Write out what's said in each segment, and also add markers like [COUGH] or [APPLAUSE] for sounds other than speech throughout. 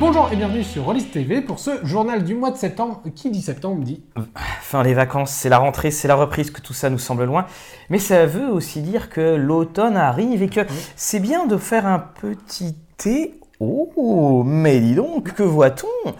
Bonjour et bienvenue sur Rollis TV pour ce journal du mois de septembre. Qui dit septembre dit Fin des vacances, c'est la rentrée, c'est la reprise, que tout ça nous semble loin. Mais ça veut aussi dire que l'automne arrive et que c'est bien de faire un petit thé. Oh, mais dis donc, que voit-on?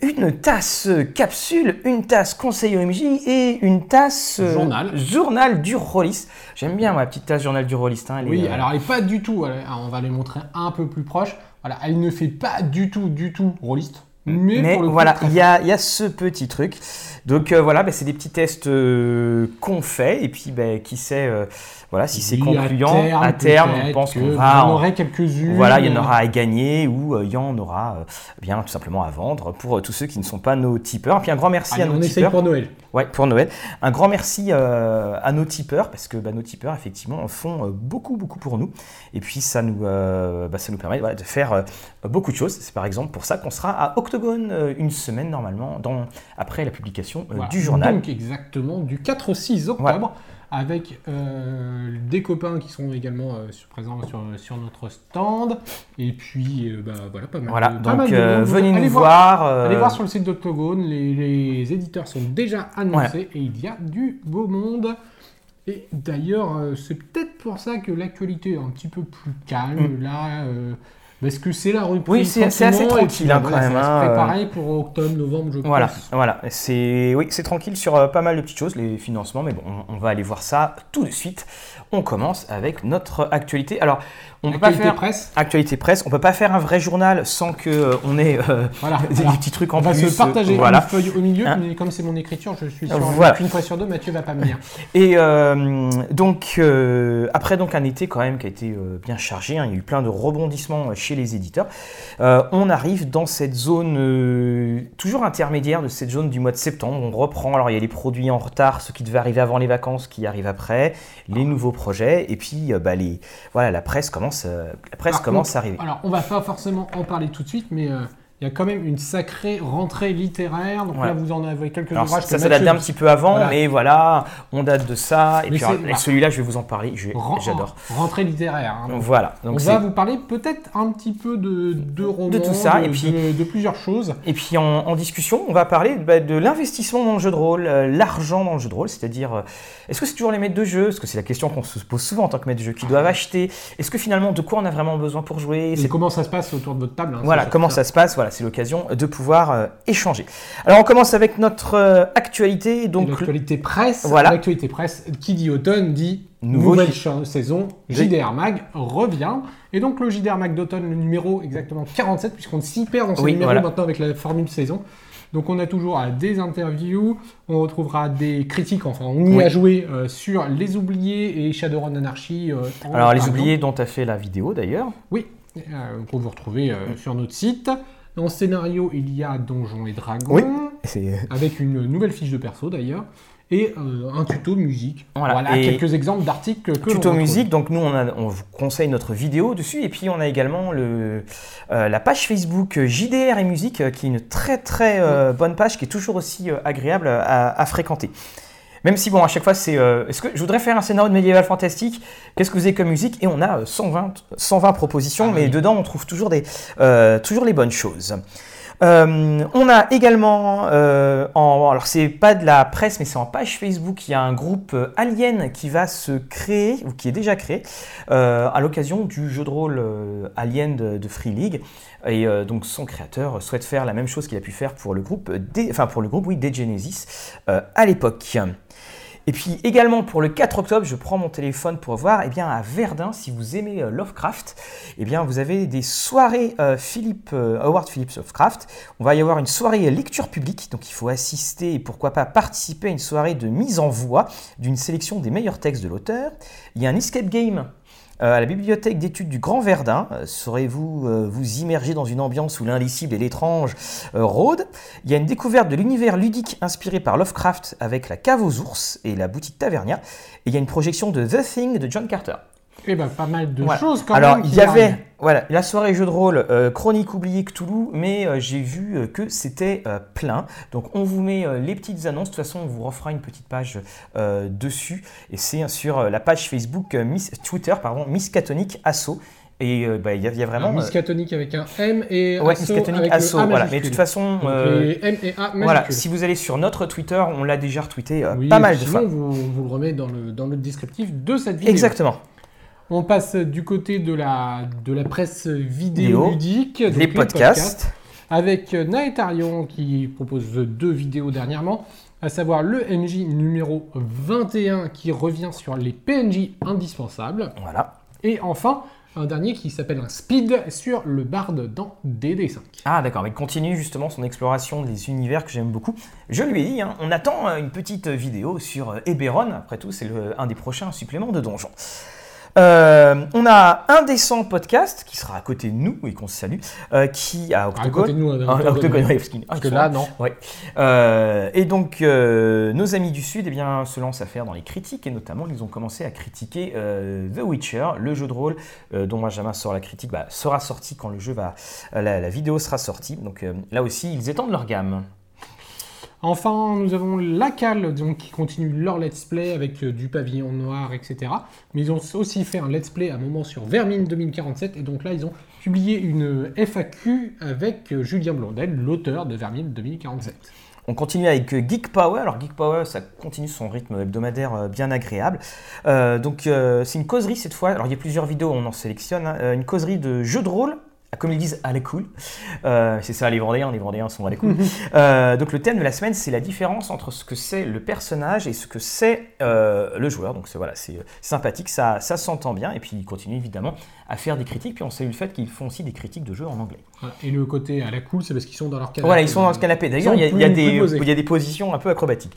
Une tasse capsule, une tasse conseil OMJ et une tasse euh, Journal. du Rollis. J'aime bien ma petite tasse journal du Rollis. hein, Oui, euh, alors elle est pas du tout, on va les montrer un peu plus proche. Voilà, elle ne fait pas du tout, du tout rôliste. Mais, coup, voilà, très il y a, il y a ce petit truc. Donc euh, voilà, bah, c'est des petits tests euh, qu'on fait et puis bah, qui sait, euh, voilà, si c'est concluant à terme, on pense qu'on va, en aurez quelques-unes. voilà, il y en aura à gagner ou euh, il y en aura euh, bien tout simplement à vendre pour euh, tous ceux qui ne sont pas nos tipeurs. Et puis un grand merci Allez, à nos on essaye pour Noël. Ouais, pour Noël. Un grand merci euh, à nos tipeurs parce que bah, nos tipeurs effectivement en font beaucoup beaucoup pour nous et puis ça nous euh, bah, ça nous permet voilà, de faire euh, beaucoup de choses. C'est par exemple pour ça qu'on sera à Octogone une semaine normalement dans après la publication Voilà. du journal. Donc exactement du 4 au 6 octobre avec euh, des copains qui sont également euh, sur- présents sur, sur notre stand et puis euh, bah, voilà pas mal voilà, de- pas mal donc de venez Allez nous voir. Allez voir sur le site d'Octogone, les, les éditeurs sont déjà annoncés et il y a du beau monde. Et d'ailleurs, c'est peut-être pour ça que l'actualité est un petit peu plus calme là. Euh, parce que c'est la reprise. Oui, c'est- assez tranquille, hein, quand ça même, se hein, préparer pour octobre, novembre, je Voilà, pense. voilà. C'est oui, c'est tranquille sur euh, pas mal de petites choses, les financements, mais bon, on, on va aller voir ça tout de suite. On commence avec notre actualité. Alors, on peut pas faire presse. actualité presse. On peut pas faire un vrai journal sans que euh, on ait euh, Voilà. [LAUGHS] des petits trucs en on va plus. se partager euh, voilà. une feuille au milieu, Hein mais comme c'est mon écriture, je suis sûr Voilà. qu'une fois sur deux, Mathieu va pas me lire. Et euh, donc après donc un été quand même qui a été bien chargé, hein, il y a eu plein de rebondissements chez les éditeurs. On arrive dans cette zone toujours intermédiaire de cette zone du mois de septembre. On reprend. Alors il y a les produits en retard, ceux qui devaient arriver avant les vacances, qui arrivent après, les nouveaux projets, et puis euh, bah, les voilà la presse commence euh, la presse Par commence à arriver. Alors, on va pas forcément en parler tout de suite, mais euh, il y a quand même une sacrée rentrée littéraire. Donc là, vous en avez quelques Alors ouvrages. ça, ça date d'un petit peu avant, Voilà. mais voilà, on date de ça. Et Mais puis celui-là, je vais vous en parler. J'adore. Rentrée littéraire. hein. Donc, Voilà. on Donc va c'est vous parler peut-être un petit peu de, de romans, tout ça, de, et puis- de, de plusieurs choses. Et puis en, en discussion, on va parler bah, de l'investissement dans le jeu de rôle, euh, l'argent dans le jeu de rôle, c'est-à-dire euh, est-ce que c'est toujours les maîtres de jeu? Parce que c'est la question qu'on se pose souvent en tant que maître de jeu, qui doivent acheter. Est-ce que finalement, de quoi on a vraiment besoin pour jouer? Et C'est- comment ça se passe autour de votre table hein, Voilà, comment surtout ça se passe Voilà, c'est l'occasion de pouvoir euh, échanger. Alors on commence avec notre euh, actualité. Donc L'actualité presse, Voilà. l'actualité presse, qui dit automne dit Nouveau nouvelle saison, JDR Mag revient. Et donc le JDR Mag d'automne, le numéro exactement 47, puisqu'on s'y perd dans ce Oui, numéro voilà. maintenant avec la formule saison. Donc on a toujours euh, des interviews, on retrouvera des critiques, enfin on y Oui. a joué euh, sur Les Oubliés et Shadowrun Anarchy. euh, alors les oubliés dont tu as fait la vidéo d'ailleurs. Oui, euh, qu'on vous retrouver euh, sur notre site. En scénario, il y a Donjons et Dragons, Oui. Avec une nouvelle fiche de perso d'ailleurs, et euh, un tuto musique. Voilà. Voilà, Et- quelques exemples d'articles que tuto musique. Donc nous, on, a- on vous conseille notre vidéo dessus. Et puis on a également le, euh, la page Facebook JDR et musique, euh, qui est une très très euh, bonne page, qui est toujours aussi euh, agréable à, à fréquenter. Même si bon, à chaque fois, c'est. euh, Est-ce que je voudrais faire un scénario de médiéval fantastique Qu'est-ce que vous avez comme musique? Et on a euh, 120, 120 propositions, Ah mais oui. dedans, on trouve toujours des, euh, toujours les bonnes choses. Euh, on a également, euh, en, alors c'est pas de la presse, mais c'est en page Facebook, il y a un groupe euh, Alien qui va se créer, ou qui est déjà créé, à l'occasion du jeu de rôle Alien de, de Free League. Et donc son créateur souhaite faire la même chose qu'il a pu faire pour le groupe, des, enfin pour le groupe, oui, des Genesis à l'époque. Et puis également pour le 4 octobre, je prends mon téléphone pour voir, eh bien à Verdun, si vous aimez euh, Lovecraft, eh bien vous avez des soirées euh, Philippe, euh, Howard Phillips Lovecraft. On va y avoir une soirée lecture publique, donc il faut assister et pourquoi pas participer à une soirée de mise en voix d'une sélection des meilleurs textes de l'auteur. Il y a un escape game à la bibliothèque d'études du Grand Verdun. Euh, Saurez-vous euh, vous immerger dans une ambiance où l'indicible et l'étrange euh, rôdent? Il y a une découverte de l'univers ludique inspiré par Lovecraft avec la cave aux ours et la boutique Tavernia. Et il y a une projection de The Thing de John Carter. Eh ben, pas mal de Voilà. choses quand Alors, même. il qui y avait voilà, la soirée jeu de rôle euh, Chronique oubliée Cthulhu, mais euh, j'ai vu euh, que c'était euh, plein. Donc, on vous met euh, les petites annonces. De toute façon, on vous refera une petite page euh, dessus. Et c'est sur euh, la page Facebook, euh, Miss, Twitter, pardon, Miss Cathonique Asso. Et euh, bah, il y, a- il y a vraiment. Alors, Miskatonic avec un M et ouais, Asso avec Asso, le A voilà. Mais de toute façon, euh, les M et A voilà, si vous allez sur notre Twitter, on l'a déjà retweeté euh, Oui, pas mal de sinon, fois. Vous, vous le remet dans le, dans le descriptif de cette vidéo. Exactement. On passe du côté de la, de la presse Vidéo, donc Les podcasts. avec Naetarion qui propose deux vidéos dernièrement, à savoir le MJ numéro 21 qui revient sur les PNJ indispensables, Voilà. et enfin un dernier qui s'appelle un speed sur le bard dans DD5. Ah d'accord, mais il continue justement son exploration des univers que j'aime beaucoup. Je lui ai dit, hein, on attend euh, une petite vidéo sur euh, Eberron, après tout c'est un des prochains suppléments de Donjon. Euh, on a un décent podcast qui sera à côté de nous et qu'on salue, euh, qui a À Octogone. côté de nous, Octogone. Ouais, parce que là, non. Ouais. Euh, et donc, nos amis du Sud eh bien, se lancent à faire dans les critiques, et notamment, ils ont commencé à critiquer The Witcher, le jeu de rôle dont Benjamin sort la critique, bah, sera sorti quand le jeu va, la, la vidéo sera sortie. Donc là aussi, ils étendent leur gamme. Enfin, nous avons la cale donc, qui continue leur let's play avec euh, du pavillon noir, etc. Mais ils ont aussi fait un let's play à un moment sur Vermine 2047, et donc là, ils ont publié une FAQ avec euh, Julien Blondel, l'auteur de Vermine 2047. On continue avec euh, Geek Power. Alors Geek Power, ça continue son rythme hebdomadaire euh, bien agréable. Euh, donc euh, c'est une causerie cette fois. Alors il y a plusieurs vidéos, on en sélectionne. hein. Euh, une causerie de jeux de rôle. Comme ils disent, à la cool. Euh, c'est ça, les Vendéens, les Vendéens sont à la [LAUGHS] cool. Euh, donc le thème de la semaine, c'est la différence entre ce que c'est le personnage et ce que c'est euh, le joueur. Donc c'est voilà, c'est sympathique, ça, ça s'entend bien. Et puis ils continuent évidemment à faire des critiques. Puis on salue le fait qu'ils font aussi des critiques de jeux en anglais. Et le côté à la cool, c'est parce qu'ils sont dans leur canapé. Voilà, ils sont dans ce canapé. D'ailleurs, il y, a- a des- il y a des positions un peu acrobatiques.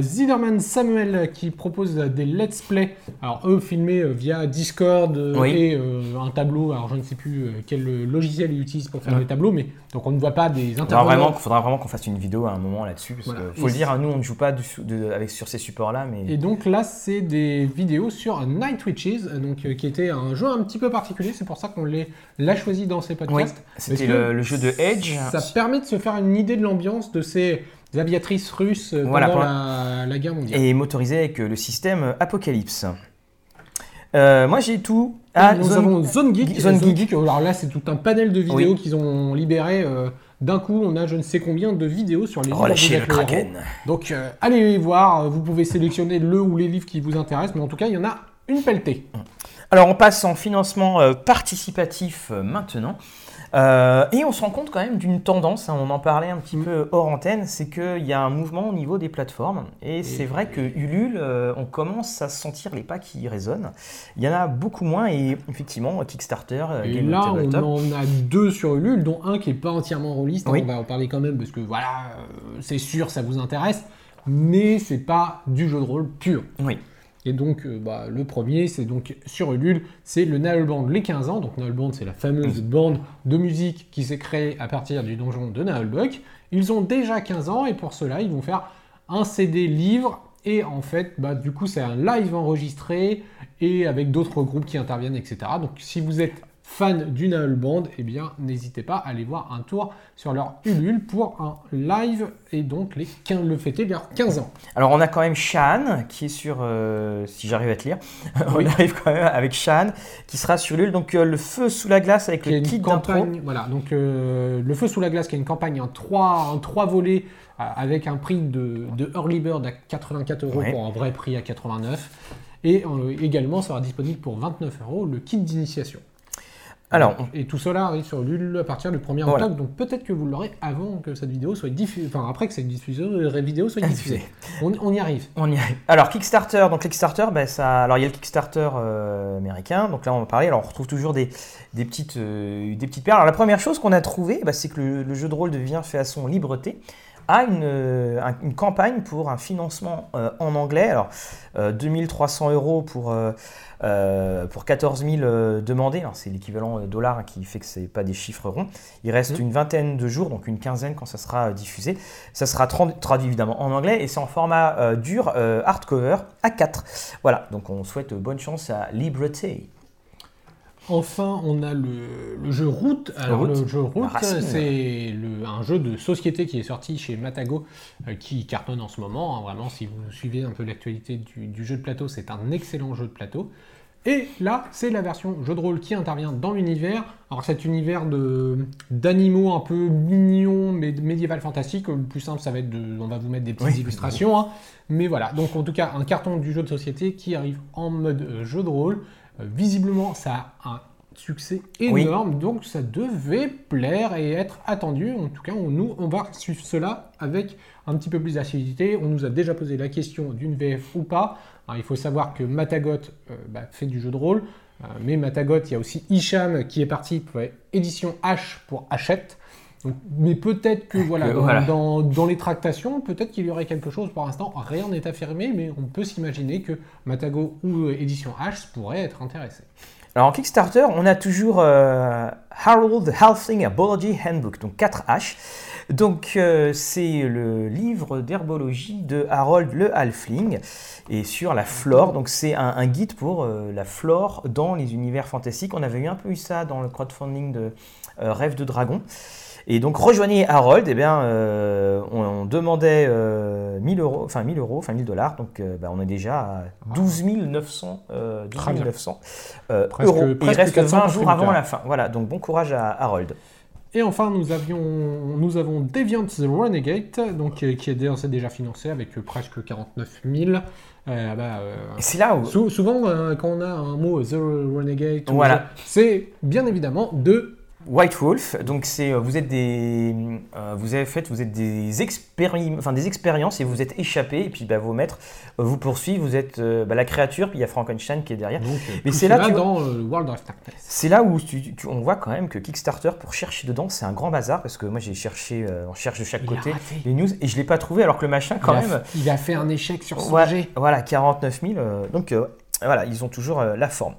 Ziderman Samuel qui propose des let's play. Alors eux filmés euh, via Discord euh, Oui. et euh, un tableau. Alors je ne sais plus quel logiciel ils utilisent pour faire Ouais. les tableaux, mais donc on ne voit pas des Il faudra intervenants. vraiment, faudra vraiment qu'on fasse une vidéo à un moment là-dessus. Parce Voilà. que, faut Et le dire, hein, nous on ne joue pas du- de- avec, sur ces supports-là, mais Et donc là, c'est des vidéos sur Night Witches, donc, euh, qui était un jeu un petit peu particulier. C'est pour ça qu'on l'a choisi dans ces oui, podcasts. c'était que le, le jeu de Edge. Ça permet de se faire une idée de l'ambiance de ces aviatrices russes euh, Voilà, pendant la, la guerre mondiale. Et motorisé avec euh, le système Apocalypse. Euh, moi j'ai tout. Ah, nous Zone- avons Zone Geek. Zone Zone Geek. Geek, alors là, c'est tout un panel de vidéos Oui. qu'ils ont libéré. euh, D'un coup, on a je ne sais combien de vidéos sur les livres Relâchez le. Kraken. Donc, euh, allez les voir. Vous pouvez sélectionner le ou les livres qui vous intéressent, mais en tout cas, il y en a une pelletée. Alors on passe en financement euh, participatif euh, maintenant. Euh, et on se rend compte quand même d'une tendance, hein, on en parlait un petit Mm. peu hors antenne, c'est qu'il y a un mouvement au niveau des plateformes. Et, c'est vrai que Ulule, euh, on commence à sentir les pas qui résonnent. Il y en a beaucoup moins et effectivement, Kickstarter, euh, Et Game là, on en a deux sur Ulule, dont un qui est pas entièrement rôliste. Oui. On va en parler quand même parce que voilà, c'est sûr, ça vous intéresse, mais c'est pas du jeu de rôle pur. Oui. Et donc, euh, bah, le premier, c'est donc sur Ulule, c'est le Naël Band les 15 ans. Donc, Naël Band, c'est la fameuse bande de musique qui s'est créée à partir du donjon de Naëlbuck. Ils ont déjà 15 ans et pour cela, ils vont faire un CD livre. Et en fait, bah, du coup, c'est un live enregistré et avec d'autres groupes qui interviennent, etc. Donc, si vous êtes fan du Naël Band, eh bien, n'hésitez pas à aller voir un tour sur leur Ulule pour un live et donc les 15, le fêter leurs 15 ans. Alors on a quand même Shan qui est sur, euh, si j'arrive à te lire, [LAUGHS] Oui. on arrive quand même avec Shan qui sera sur Ulule. Donc euh, le feu sous la glace avec qui le kit d'intro. campagne, voilà, donc euh, le feu sous la glace qui est une campagne en trois, en trois volets avec un prix de, de early bird à 84 euros Ouais. pour un vrai prix à 89 et également sera disponible pour 29 euros le kit d'initiation. Alors, Et tout cela arrive sur Lul à partir du 1er Voilà. octobre, donc peut-être que vous l'aurez avant que cette vidéo soit diffusée, enfin après que cette diffusion- euh, vidéo soit diffusée. On, on y arrive. On y arrive. Alors Kickstarter, donc Kickstarter, ben, ça, alors il y a le Kickstarter euh, américain, donc là on va parler. Alors on retrouve toujours des, des petites euh, des petites perles. Alors la première chose qu'on a trouvé, ben, c'est que le, le jeu de rôle devient fait à son libreté a une, euh, un- une campagne pour un financement euh, en anglais. Alors euh, 2300 euros pour euh, euh, pour 14 000 euh, demandés. C'est l'équivalent euh, dollar hein, qui fait que c'est pas des chiffres ronds. Il reste Mhm. une vingtaine de jours, donc une quinzaine quand ça sera euh, diffusé. Ça sera tra- traduit évidemment en anglais et c'est en format euh, dur, euh, hardcover, A4. Voilà, donc on souhaite bonne chance à Liberté. Enfin, on a le, le jeu Route. Alors, Route, le jeu Route, c'est un jeu de société qui est sorti chez Matago, euh, qui cartonne en ce moment. hein. Vraiment, si vous suivez un peu l'actualité du, du jeu de plateau, c'est un excellent jeu de plateau. Et là, c'est la version jeu de rôle qui intervient dans l'univers. Alors cet univers d'animaux un peu mignons, mais médiéval fantastique. Le plus simple, ça va être de, on va vous mettre des petites Oui. illustrations. hein. Mais voilà, donc en tout cas, un carton du jeu de société qui arrive en mode euh, jeu de rôle. Euh, visiblement, ça a un succès Oui. énorme, donc ça devait plaire et être attendu. En tout cas, on, nous, on va suivre cela avec un petit peu plus d'assiduité. On nous a déjà posé la question d'une VF ou pas. Alors, il faut savoir que Matagot euh, bah, fait du jeu de rôle, euh, mais Matagot, il y a aussi Hicham qui est parti pour édition H pour Hachette. Donc, mais peut-être que voilà, Que dans, voilà. dans- dans les tractations, peut-être qu'il y aurait quelque chose pour l'instant. Rien n'est affirmé, mais on peut s'imaginer que Matago ou euh, édition H pourrait être intéressé. Alors en Kickstarter, on a toujours euh, Harold Halfling Herbology Handbook, donc 4H. Donc euh, c'est le livre d'herbologie de Harold le Halfling et sur la flore. Donc c'est un, un guide pour euh, la flore dans les univers fantastiques. On avait eu un peu eu ça dans le crowdfunding de euh, Rêve de Dragon. Et donc rejoignez Harold, eh bien, euh, on, on demandait euh, 1000 euros, enfin 1000 euros, enfin 1000 dollars, donc euh, bah, on est déjà à 12 900, euh, 12 Très bien. 900 euh, Presque- euros. Et il presque reste 400 20 jours avant la fin. Voilà, donc bon courage à Harold. Et enfin, nous, avions, nous avons Deviant the Renegade, donc, euh, qui est déjà, déjà financé avec euh, presque 49 000. Euh, bah, euh, c'est là où... sou- souvent, euh, quand on a un mot The Renegade, Voilà. C'est bien évidemment de White Wolf, donc c'est euh, vous êtes des euh, vous avez fait vous êtes des enfin des expériences et vous êtes échappé et puis bah, vos maîtres euh, vous poursuivent, vous êtes euh, bah, la créature puis il y a Frankenstein qui est derrière. Donc, Mais c'est là, cela tu dans World of Darkness. C'est là où tu- tu- on voit quand même que Kickstarter pour chercher dedans c'est un grand bazar parce que moi j'ai cherché on cherche de chaque Il côté les news et je l'ai pas trouvé alors que le machin quand il, a, même il a fait un échec sur son Ouais, jet. Voilà, 49 000. euh, donc voilà, ils ont toujours la forme.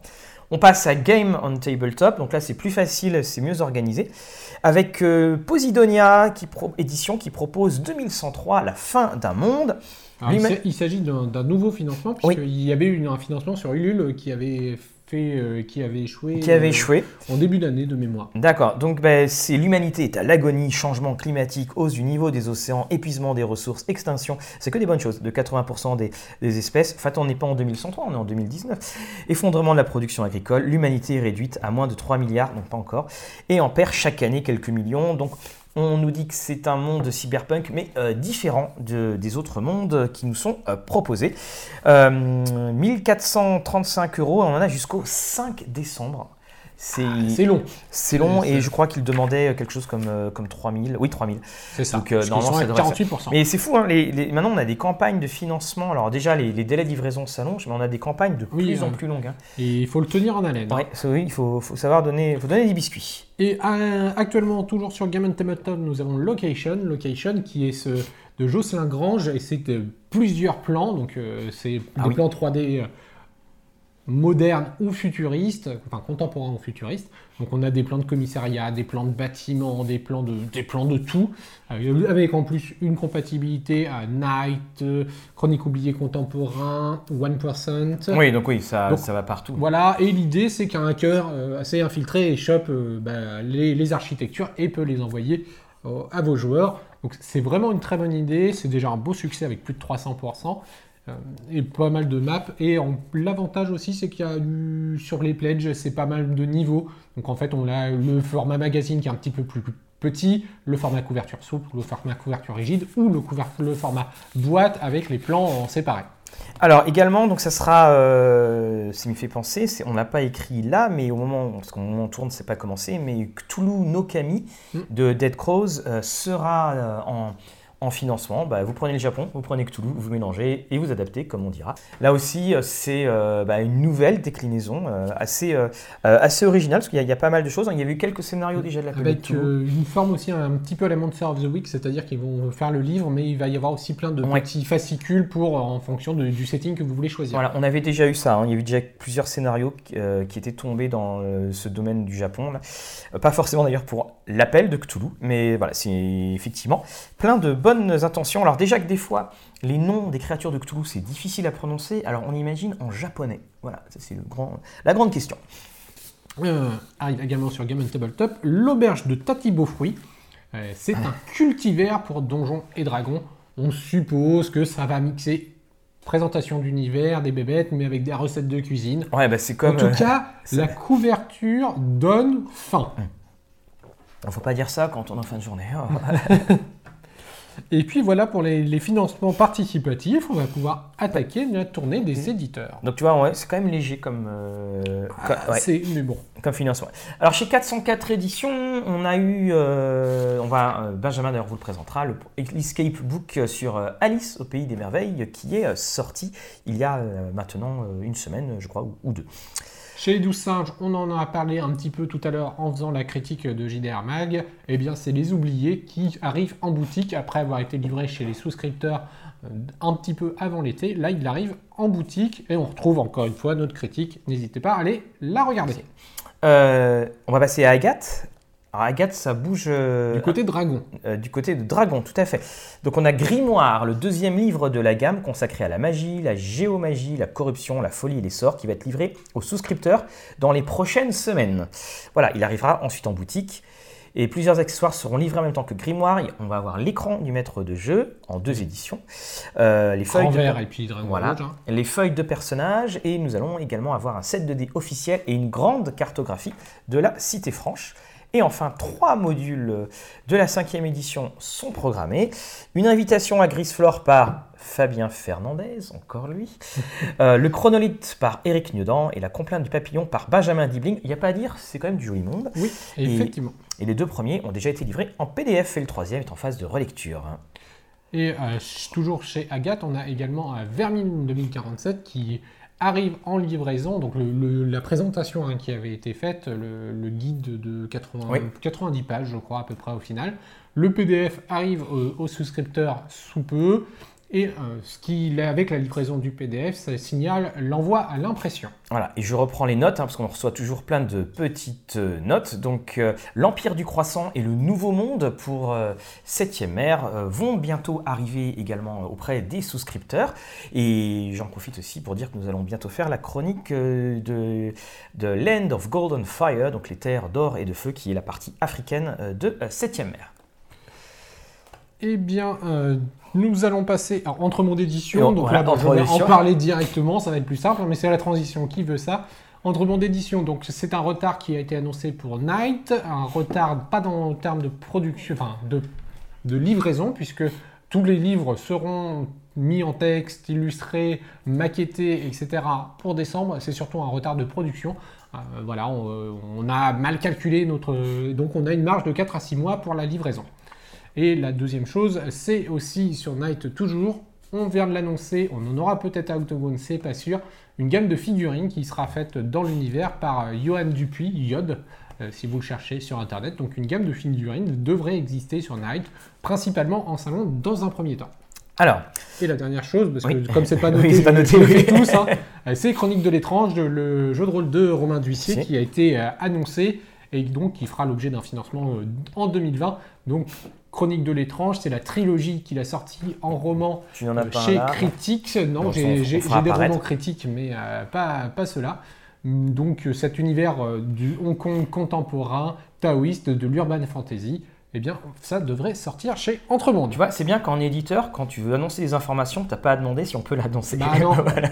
On passe à Game on Tabletop. Donc là, c'est plus facile, c'est mieux organisé. Avec euh, Posidonia qui pro- édition qui propose 2103, la fin d'un monde. Alors, il s'agit d'un nouveau financement, Oui. puisqu'il y avait eu un financement sur Ulule qui avait, fait, euh, qui avait échoué, Qui avait euh, échoué. en début d'année de mémoire. D'accord, donc ben, c'est l'humanité est à l'agonie, changement climatique, hausse du niveau des océans, épuisement des ressources, extinction. C'est que des bonnes choses, de 80% des, des espèces. Enfin, on n'est pas en 2103, on est en 2019. Effondrement de la production agricole, l'humanité est réduite à moins de 3 milliards, donc pas encore, et en perd chaque année quelques millions. Donc on nous dit que c'est un monde cyberpunk, mais euh, différent de- des autres mondes qui nous sont euh, proposés. Euh, 1435 euros, on en a jusqu'au 5 décembre. C'est C'est long, c'est long et je crois qu'il demandait quelque chose comme, euh, comme 3000. Oui, 3000. c'est ça. Donc, euh, normalement, ça à devrait 48%. Mais c'est fou, hein, les- les- maintenant on a des campagnes de financement. Alors déjà, les, les délais de livraison s'allongent, mais on a des campagnes de Oui, plus en euh, plus longues. hein. Et il faut le tenir en haleine. hein. Ouais, oui, il faut, faut savoir donner, faut donner des biscuits. Et euh, actuellement, toujours sur Game Tabletop, nous avons Location. Location qui est ce de Jocelyn Grange et c'est euh, plusieurs plans. Donc, c'est Ah des oui. plans 3D modernes ou futuristes, enfin contemporains ou futuristes. Donc, on a des plans de commissariat, des plans de bâtiments, des plans de, des plans de tout. Avec en plus une compatibilité à Night, euh, Chronique oubliée contemporain, 1%. Oui, donc oui, ça, Donc, ça va partout. Voilà, et l'idée c'est qu'un hacker euh, assez infiltré chope euh, bah, les, les architectures et peut les envoyer à vos joueurs. Donc c'est vraiment une très bonne idée, c'est déjà un beau succès avec plus de 300%. Euh, et pas mal de maps. Et l'avantage aussi, c'est qu'il y a eu, sur les pledges, c'est pas mal de niveaux. Donc en fait, on a le format magazine qui est un petit peu plus petit, le format couverture souple, le format couverture rigide, ou le, format boîte avec les plans en séparés. Alors également, donc ça sera, euh, ça me fait penser, on n'a pas écrit là, mais au moment, parce qu'au moment où on tourne, c'est pas commencé, mais Cthulhu no Kami Mm. de Dead Crows euh, sera euh, en, en financement. Bah, vous prenez le Japon, vous prenez Cthulhu, vous mélangez et vous adaptez, comme on dira. Là aussi, euh, c'est euh, bah, une nouvelle déclinaison euh, assez, euh, assez originale, parce qu'il y, a- y a pas mal de choses. Il y avait eu quelques scénarios déjà de la Avec une forme aussi un petit peu à la Monster of the Week, c'est-à-dire qu'ils vont faire le livre, mais il va y avoir aussi plein de Ouais. petits fascicules pour, en fonction de- du setting que vous voulez choisir. Voilà, on avait déjà eu ça. hein. Il y avait déjà plusieurs scénarios qui étaient tombés dans ce domaine du Japon. là. Pas forcément d'ailleurs pour l'appel de Cthulhu, mais voilà, c'est effectivement plein de bonnes intentions. Alors déjà que des fois, les noms des créatures de Cthulhu, c'est difficile à prononcer. Alors on imagine en japonais. Voilà, c'est le grand, la grande question. Euh, arrive également sur Game Tabletop, l'auberge de Tati Beaufruit. Euh, c'est un cultivaire pour donjons et dragons. On suppose que ça va mixer présentation d'univers, des bébêtes, mais avec des recettes de cuisine. Ouais, bah c'est comme. en tout euh, cas, [LAUGHS] la couverture donne faim. Faut pas dire ça quand on est en fin de journée. [LAUGHS] Et puis voilà pour les, les financements participatifs, on va pouvoir attaquer la tournée des éditeurs. Donc tu vois, ouais, c'est quand même léger comme, euh, ouais, C'est mais bon. comme financement. Alors chez 404 éditions, on a eu, euh, on va, euh, Benjamin d'ailleurs vous le présentera, le Escape Book sur Alice au pays des merveilles qui est sorti il y a maintenant une semaine, je crois, ou, ou deux. Chez les 12 singes, on en a parlé un petit peu tout à l'heure en faisant la critique de JDR Mag. Eh bien, c'est les oubliés qui arrivent en boutique après avoir été livrés chez les souscripteurs euh, un petit peu avant l'été. Là, il arrive en boutique et on retrouve encore une fois notre critique. N'hésitez pas à aller la regarder. Euh, on va passer à Agathe. Alors Agathe, ça bouge euh, Du côté dragon. euh, du côté de Dragon, tout à fait. Donc on a Grimoire, le deuxième livre de la gamme consacré à la magie, la géomagie, la corruption, la folie et les sorts, qui va être livré aux souscripteurs dans les prochaines semaines. Voilà, il arrivera ensuite en boutique. Et plusieurs accessoires seront livrés en même temps que Grimoire. On va avoir l'écran du maître de jeu en deux éditions. Euh, les feuilles En de- vert et puis dragon Voilà. rouge. hein. les feuilles de personnages et nous allons également avoir un set de dés officiel et une grande cartographie de la Cité Franche. Et enfin, trois modules de la cinquième édition sont programmés. Une invitation à Grisflore par Fabien Fernandez, encore lui. [LAUGHS] Euh, le chronolithe par Eric Niedan et la complainte du papillon par Benjamin Dibling. Il n'y a pas à dire, c'est quand même du joli monde. Oui, Et- effectivement. Et les deux premiers ont déjà été livrés en PDF et le troisième est en phase de relecture. Et euh, toujours chez Agathe, on a également euh, Vermine 2047 qui arrive en livraison. Donc le- le- la présentation hein, qui avait été faite, le, le guide de 80 Oui. 90 pages, je crois à peu près au final. Le PDF arrive au- aux souscripteurs sous peu. Et euh, ce qui, avec la livraison du PDF, ça signale l'envoi à l'impression. Voilà, et je reprends les notes, hein, parce qu'on reçoit toujours plein de petites euh, notes. Donc, euh, l'Empire du Croissant et le Nouveau Monde pour euh, 7e ère vont bientôt arriver également auprès des souscripteurs. Et j'en profite aussi pour dire que nous allons bientôt faire la chronique de, Land of Golden Fire, donc les terres d'or et de feu, qui est la partie africaine de euh, 7e ère. Eh bien, euh, nous allons passer alors, entre monde Et édition. on- Donc voilà, là, bon, je vais en parler directement, ça va être plus simple, mais c'est la transition qui veut ça? Entre monde édition, donc c'est un retard qui a été annoncé pour Night, un retard pas dans le terme de production, enfin de, de livraison, puisque tous les livres seront mis en texte, illustrés, maquettés, etc. pour décembre. C'est surtout un retard de production. Euh, voilà, on, on a mal calculé notre, donc on a une marge de 4 à 6 mois pour la livraison. Et la deuxième chose, c'est aussi sur Night toujours, on vient de l'annoncer, on en aura peut-être à Octogone, c'est pas sûr, une gamme de figurines qui sera faite dans l'univers par euh, Johan Dupuis, Yod, euh, si vous le cherchez sur internet. Donc une gamme de figurines devrait exister sur Night, principalement en salon dans un premier temps. Alors, Et la dernière chose, parce que Oui. comme c'est pas [LAUGHS] Oui, noté, c'est pas noté, oui. tous, hein, euh, c'est Chronique de l'étrange, le jeu de rôle de Romain Duissier, Si. qui a été annoncé et donc qui fera l'objet d'un financement en 2020. Donc Chronique de l'étrange, c'est la trilogie qu'il a sortie en roman tu as euh, pas chez Critics. Non, j'ai des romans critiques, mais euh, pas, pas ceux-là. Donc euh, cet univers du Hong Kong contemporain, taoïste, de l'urban fantasy, eh bien ça devrait sortir chez Entremonde. Tu vois, c'est bien qu'en éditeur, quand tu veux annoncer des informations, t'as pas à demander si on peut l'annoncer. Bah [LAUGHS] non. Voilà.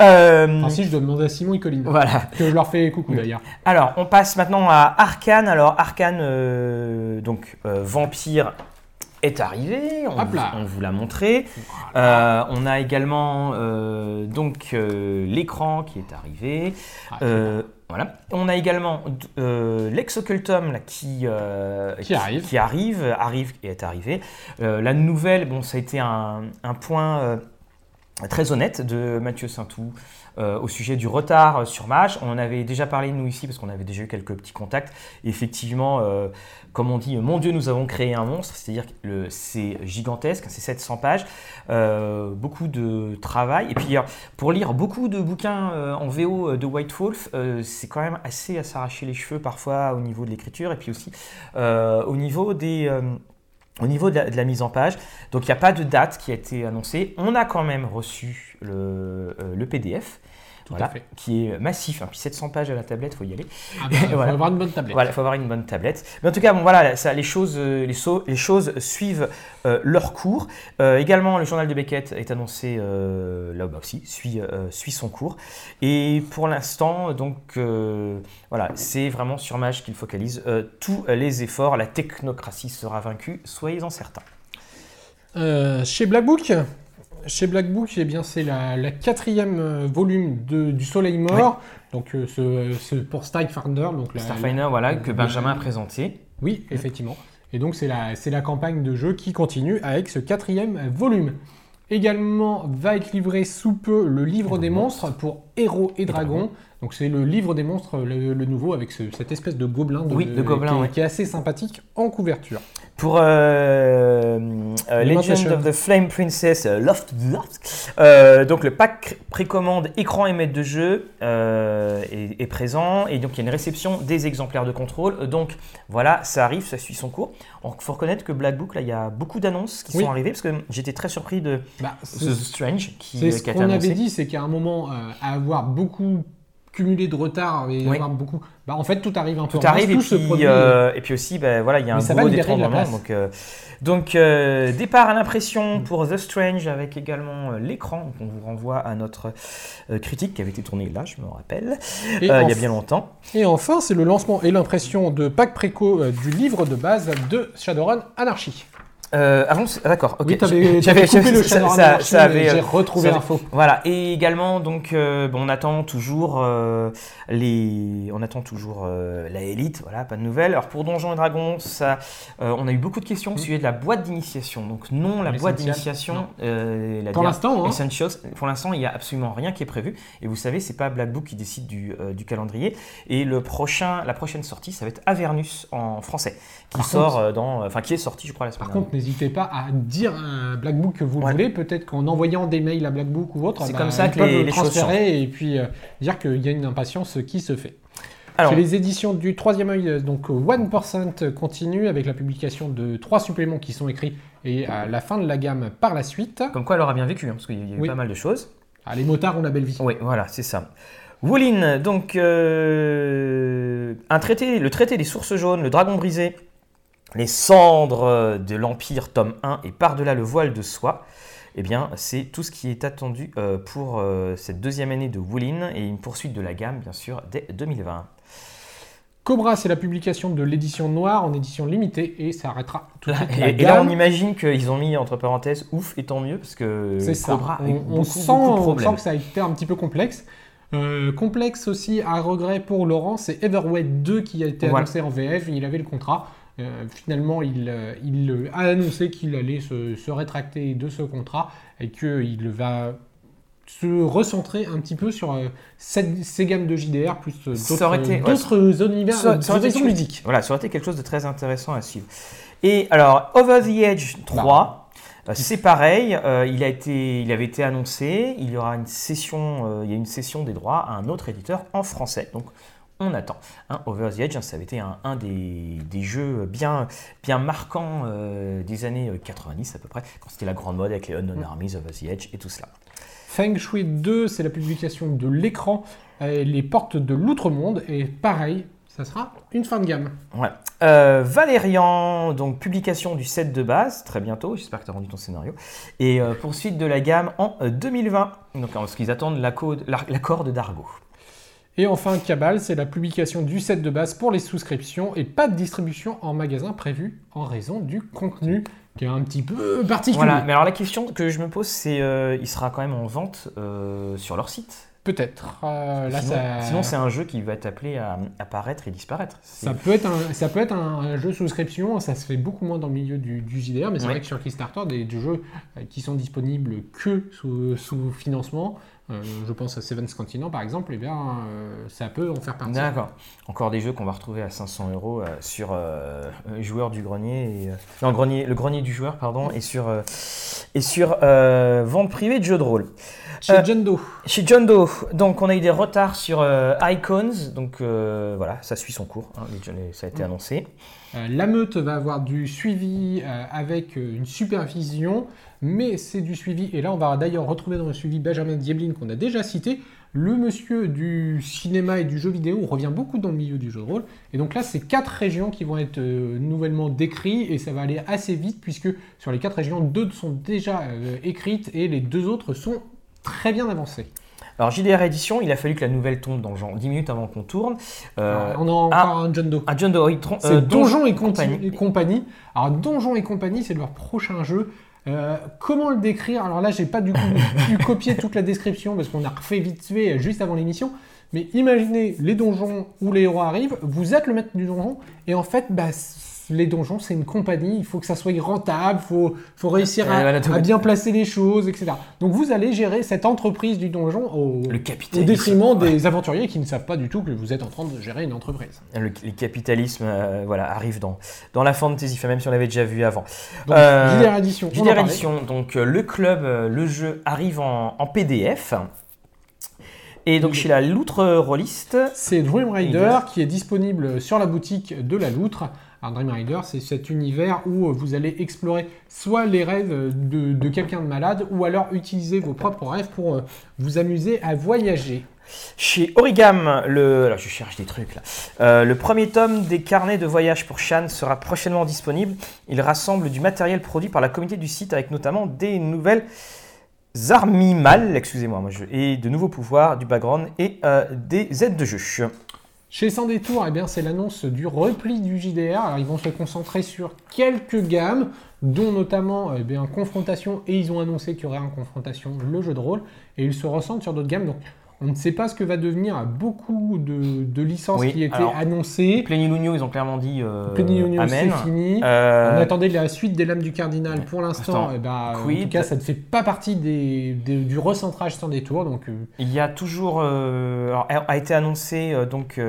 Euh, Enfin, si, je dois demander à Simon et Colline. Voilà. Que je leur fais coucou Oui. d'ailleurs. Alors, on passe maintenant à Arcane. Alors, Arcane, euh, donc euh, Vampire est arrivé. On, vous, là. on vous l'a montré. Euh, on a également euh, donc euh, l'écran qui est arrivé. Ah, voilà. On a également l'exoccultum là, qui, euh, Qui arrive. qui arrive, arrive et est arrivé. La nouvelle, bon, ça a été un, un point très honnête de Mathieu Saintou euh, au sujet du retard sur Mage. On en avait déjà parlé nous ici parce qu'on avait déjà eu quelques petits contacts. Effectivement, euh, comme on dit, mon Dieu, nous avons créé un monstre, c'est-à-dire que c'est gigantesque, c'est 700 pages, euh, beaucoup de travail. Et puis, euh, pour lire beaucoup de bouquins euh, en VO de White Wolf, euh, c'est quand même assez à s'arracher les cheveux parfois au niveau de l'écriture et puis aussi euh, au niveau des. Au niveau de la, mise en page, donc il n'y a pas de date qui a été annoncée. On a quand même reçu le, euh, le PDF. Tout voilà, à fait. qui est massif. hein. Puis 700 pages à la tablette, faut y aller. Ah bah, [LAUGHS] faut Voilà. avoir une bonne tablette. Voilà, il faut avoir une bonne tablette. Mais en tout cas, bon, voilà, ça, les, choses, euh, les, so- les choses suivent euh, leur cours. Euh, également, le journal de Beckett est annoncé euh, là aussi, suit, euh, suit son cours. Et pour l'instant, donc, euh, voilà, c'est vraiment sur Mage qu'il focalise euh, tous les efforts. La technocratie sera vaincue, soyez-en certains. Euh, chez Black Book, chez Black Book, eh bien, c'est la, la quatrième euh, volume de, du Soleil Mort. Donc, euh, ce, ce- pour Starfinder. Donc la- Starfinder, voilà, que Benjamin a présenté. Oui, effectivement. Et donc, c'est la, c'est la campagne de jeu qui continue avec ce quatrième volume. Également, va être livré sous peu le livre des monstres pour Héros et Dragons. Donc, c'est le livre des monstres, le, le nouveau, avec ce- cette espèce de gobelin, de, Oui, de gobelin, qui, est- ouais. qui est assez sympathique en couverture. Pour euh, euh, Legend of the Flame Princess euh, Loft, Loft, euh, donc le pack précommande écran et maître de jeu est, est présent et donc il y a une réception des exemplaires de contrôle. Donc voilà, ça arrive, ça suit son cours. Il faut reconnaître que Black Book, là, il y a beaucoup d'annonces qui Oui. sont arrivées parce que j'étais très surpris de Bah, The c'est- Strange qui, C'est ce qu'on avait dit, c'est qu'à un moment, à avoir beaucoup cumulé de retard et Oui. avoir beaucoup. Bah, en fait, tout arrive un peu Tout en arrive et tout se puis, produit. euh, et puis aussi, ben, voilà, il y a un gros place. Donc, euh, donc euh, départ à Mm. l'impression pour The Strange avec également euh, l'écran. Donc, on vous renvoie à notre critique qui avait été tournée là, je me rappelle, il y a bien longtemps. et enfin, c'est le lancement et l'impression de pack préco du livre de base de Shadowrun Anarchy. Euh, avant, ah, d'accord, ok. oui, t'avais J'avais- t'avais coupé le ça- Shadowrun ça- avait, j'ai euh, retrouvé ça- l'info. Voilà, et également, donc, euh, bon, on attend toujours euh, les, on attend toujours euh, la élite, voilà, pas de nouvelles. Alors pour Donjons et Dragons, ça, euh, on a eu beaucoup de questions au Mm. sujet de la boîte d'initiation. Donc non, la boîte L'essentiel, d'initiation, euh, la Pour l'instant, hein. Essentials, pour l'instant, il n'y a absolument rien qui est prévu. Et vous savez, c'est pas Black Book qui décide du, euh, du calendrier. Et le prochain, la prochaine sortie, ça va être Avernus en français, qui Par sort euh, dans, enfin qui est sorti, je crois, la semaine Par contre, n'hésitez pas à dire à Black Book que vous le Ouais. voulez. Peut-être qu'en envoyant des mails à Black Book ou autre, C'est bah, comme ça ils que peuvent les- le les transférer et puis euh, dire qu'il y a une impatience qui se fait. Alors, les éditions du troisième œil, donc euh, 1% continue avec la publication de trois suppléments qui sont écrits et à la fin de la gamme par la suite. comme quoi, elle aura bien vécu, hein, parce qu'il y a eu Oui. pas mal de choses. Ah, les motards ont la belle vie. Oui, voilà, c'est ça. Woolin, donc euh, un traité, le traité des sources jaunes, le dragon brisé, les cendres de l'Empire, tome 1, et par-delà le voile de soie. Eh bien, c'est tout ce qui est attendu euh, pour euh, cette deuxième année de Woolin et une poursuite de la gamme, bien sûr, dès 2020. Cobra, c'est la publication de l'édition noire en édition limitée et ça arrêtera tout de [LAUGHS] suite la Et, et là, on imagine qu'ils ont mis entre parenthèses ouf et tant mieux parce que C'est ça. Cobra a eu On, sent, on que ça a été un petit peu complexe. Euh, complexe aussi à regret pour Laurent, c'est Everweight 2 qui a été Voilà. annoncé en VF. Il avait le contrat. Euh, finalement, il, euh, il euh, a annoncé qu'il allait se, se rétracter de ce contrat et qu'il va se recentrer un petit peu sur cette- ces gammes de JDR plus d'autres univers, Ça- ça aurait été ludiques. Voilà, ça aurait été quelque chose de très intéressant à suivre. Et alors, Over the Edge 3, euh, c'est pareil, euh, il, a été, il avait été annoncé, il y aura une session, euh, il y a une session des droits à un autre éditeur en français. Donc, on attend. Hein, Over the Edge, hein, ça avait été un, un des, des jeux bien, bien marquants euh, des années euh, 90 à peu près, quand c'était la grande mode avec les Unknown Armies, Over the Edge et tout cela. Feng Shui 2, c'est la publication de l'écran, euh, les portes de l'outre-monde, et pareil, ça sera une fin de gamme. Ouais. Euh, Valérian, donc publication du set de base, très bientôt, j'espère que tu as rendu ton scénario. Et euh, poursuite de la gamme en euh, 2020, donc parce qu'ils attendent la code- la- l'accord de Dargo. Et enfin, Cabal, c'est la publication du set de base pour les souscriptions, et pas de distribution en magasin prévue en raison du contenu, qui est un petit peu particulier. Voilà, mais alors la question que je me pose, c'est euh, il sera quand même en vente euh, sur leur site Peut-être. Euh, Sinon, ça... sinon, c'est un jeu qui va être appelé à apparaître et disparaître. Ça peut être un, ça peut être un, un jeu souscription, ça se fait beaucoup moins dans le milieu du, du JDR, mais c'est Ouais. vrai que sur Kickstarter, des, des jeux qui sont disponibles que sous, sous financement, euh, je pense à Seven's Continent par exemple, eh bien, euh, ça peut en faire partie. D'accord. Encore des jeux qu'on va retrouver à 500 euros euh, sur euh, joueur du grenier et non, grenier, le grenier du joueur pardon et sur et sur vente privée de jeux de rôle. Chez John Doe. Chez John Doe, donc on a eu des retards sur Icons, donc voilà, ça suit son cours, hein, les- ça a été Mm. annoncé. La meute va avoir du suivi avec une supervision, mais c'est du suivi. Et là, on va d'ailleurs retrouver dans le suivi Benjamin Dieblin qu'on a déjà cité. Le monsieur du cinéma et du jeu vidéo revient beaucoup dans le milieu du jeu de rôle. Et donc là, c'est quatre régions qui vont être euh, nouvellement décrites et ça va aller assez vite puisque sur les quatre régions, deux sont déjà euh, écrites et les deux autres sont très bien avancées. Alors JDR Edition, il a fallu que la nouvelle tombe dans genre 10 minutes avant qu'on tourne. Euh, on a encore ah. un John Doe. ah, John Doe, C'est euh, Donjon et, Compagnie. Conti- et compagnie. Alors Donjon et compagnie, c'est leur prochain jeu. Euh, comment le décrire? Alors là, j'ai pas du coup [LAUGHS] pu copier toute la description parce qu'on a refait vite fait juste avant l'émission. Mais imaginez les donjons où les héros arrivent, vous êtes le maître du donjon, et en fait, bah, les donjons, c'est une compagnie, il faut que ça soit rentable, il faut, faut réussir à, tout. à bien placer les choses, etc. Donc vous allez gérer cette entreprise du donjon au, Le au détriment des aventuriers qui ne savent pas du tout que vous êtes en train de gérer une entreprise. Le, le capitalisme euh, voilà, arrive dans, dans la fantasy, enfin, même si on l'avait déjà vu avant. Donc, Euh, JDR Edition, JDR donc euh, le club, euh, le jeu arrive en, en PDF. Et donc chez la Loutre Rolliste, C'est Dream Rider Rider. qui est disponible sur la boutique de la Loutre. Alors Dream Rider, c'est cet univers où vous allez explorer soit les rêves de, de quelqu'un de malade, ou alors utiliser vos propres rêves pour euh, vous amuser à voyager. Chez Origam, le, alors je cherche des trucs là. Euh, le premier tome des carnets de voyage pour Shan sera prochainement disponible. Il rassemble du matériel produit par la communauté du site avec notamment des nouvelles armimales, excusez-moi, moi je, et de nouveaux pouvoirs, du background et euh, des aides de jeu. Chez Sans Détour, eh c'est l'annonce du repli du JDR. Alors, ils vont se concentrer sur quelques gammes, dont notamment eh Confrontation, et ils ont annoncé qu'il y aurait un Confrontation, le jeu de rôle, et ils se ressentent sur d'autres gammes. On ne sait pas ce que va devenir beaucoup de, de licences Oui, qui étaient alors, annoncées. Plénilunio, ils ont clairement dit euh, Plenilunio, c'est fini. Euh, On attendait la suite des lames du cardinal. Pour l'instant, eh ben, en tout cas, ça ne fait pas partie des, des- du recentrage sans détour. Donc, euh, Il y a toujours, euh, alors, a été annoncé donc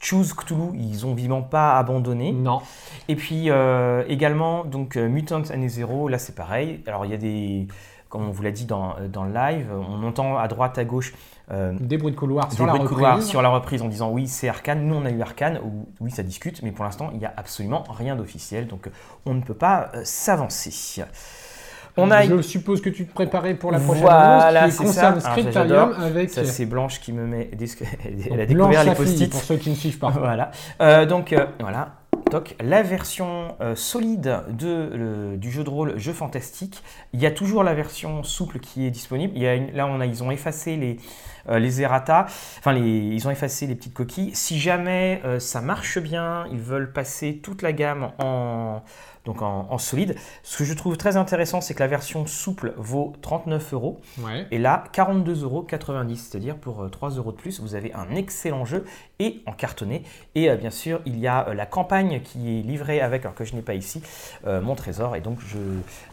Choose Cthulhu, ils ont vivement pas abandonné. non. Et puis euh, également donc euh, Mutant Année Zero, là c'est pareil. Alors il y a des, comme on vous l'a dit dans, dans le live, on entend à droite à gauche euh, Des bruits de couloir sur la bruits de reprise. couloir sur la reprise en disant oui c'est Arcane, nous on a eu Arcane, ou oui ça discute, mais pour l'instant il n'y a absolument rien d'officiel, donc euh, on ne peut pas euh, s'avencer. On a Je suppose que tu te préparais pour la prochaine Voilà, annonce qui concerne ça. Alors, ça, Scriptarium j'adore. avec ça c'est Blanche qui me met, des- [LAUGHS] elle a découvert les post-it. pour ceux qui ne suivent pas. [LAUGHS] Voilà. Euh, donc euh, voilà. Donc, la version euh, solide de, le- du jeu de rôle Jeu Fantastique. Il y a toujours la version souple qui est disponible. Il y a une- là, on a, ils ont effacé les, euh, les errata. Enfin, les, ils ont effacé les petites coquilles. Si jamais euh, ça marche bien, ils veulent passer toute la gamme en, donc en, en solide. Ce que je trouve très intéressant, c'est que la version souple vaut 39 euros. Ouais. Et là, 42,90 euros, c'est-à-dire pour euh, 3 euros de plus, vous avez un excellent jeu et en cartonné. Et euh, bien sûr, il y a euh, la campagne qui est livrée avec, alors que je n'ai pas ici, euh, mon trésor. Et donc, je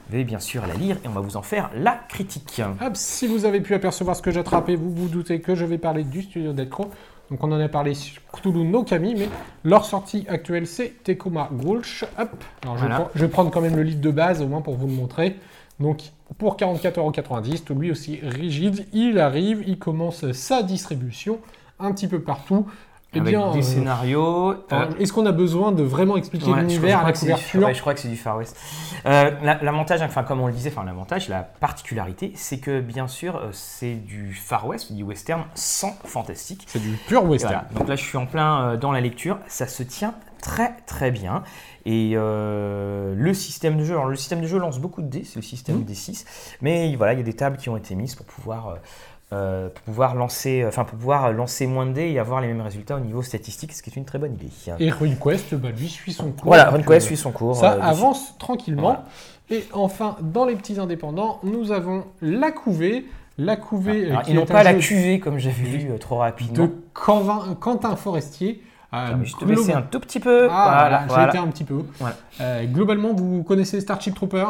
vais bien sûr la lire et on va vous en faire la critique. Hop, si vous avez pu apercevoir ce que j'ai attrapé, vous vous doutez que je vais parler du studio Deadcrow. Donc on en a parlé sur Cthulhu no Kami, mais leur sortie actuelle c'est Tekuma Gulch. Hop, alors je, Voilà. prends- je vais prendre quand même le livre de base au moins pour vous le montrer. Donc pour 44,90€, tout lui aussi rigide, il arrive, il commence sa distribution un petit peu partout. Eh avec bien, des euh, scénarios. euh, est-ce qu'on a besoin de vraiment expliquer Ouais, l'univers à la du- couverture je crois que c'est du Far West. Euh, la- L'avantage, enfin comme on le disait, enfin l'avantage, la particularité, c'est que bien sûr, euh, c'est du Far West, du western sans fantastique. C'est du pur western. voilà. Donc là, je suis en plein dans la lecture. Ça se tient très très bien. Et euh, le système de jeu, alors le système de jeu lance beaucoup de dés, c'est le système Mhm. des 6. Mais voilà, il y a des tables qui ont été mises pour pouvoir, euh, euh, pour pouvoir lancer, enfin pour pouvoir lancer moins de dés et avoir les mêmes résultats au niveau statistique, ce qui est une très bonne idée. Et RuneQuest, bah, lui suit son cours. Voilà, RunQuest euh, suit son cours. Ça euh, dessus. avance tranquillement. Voilà. Et enfin, dans les petits indépendants, nous avons la couvée. La couvée, euh, Alors, qui n'ont est pas la cuvée comme j'avais vu euh, trop rapidement. de Quentin Forestier. Euh, Ah, je te un tout petit peu. Ah, voilà, voilà, j'ai été un petit peu haut. Voilà. Euh, globalement, vous connaissez Starship Trooper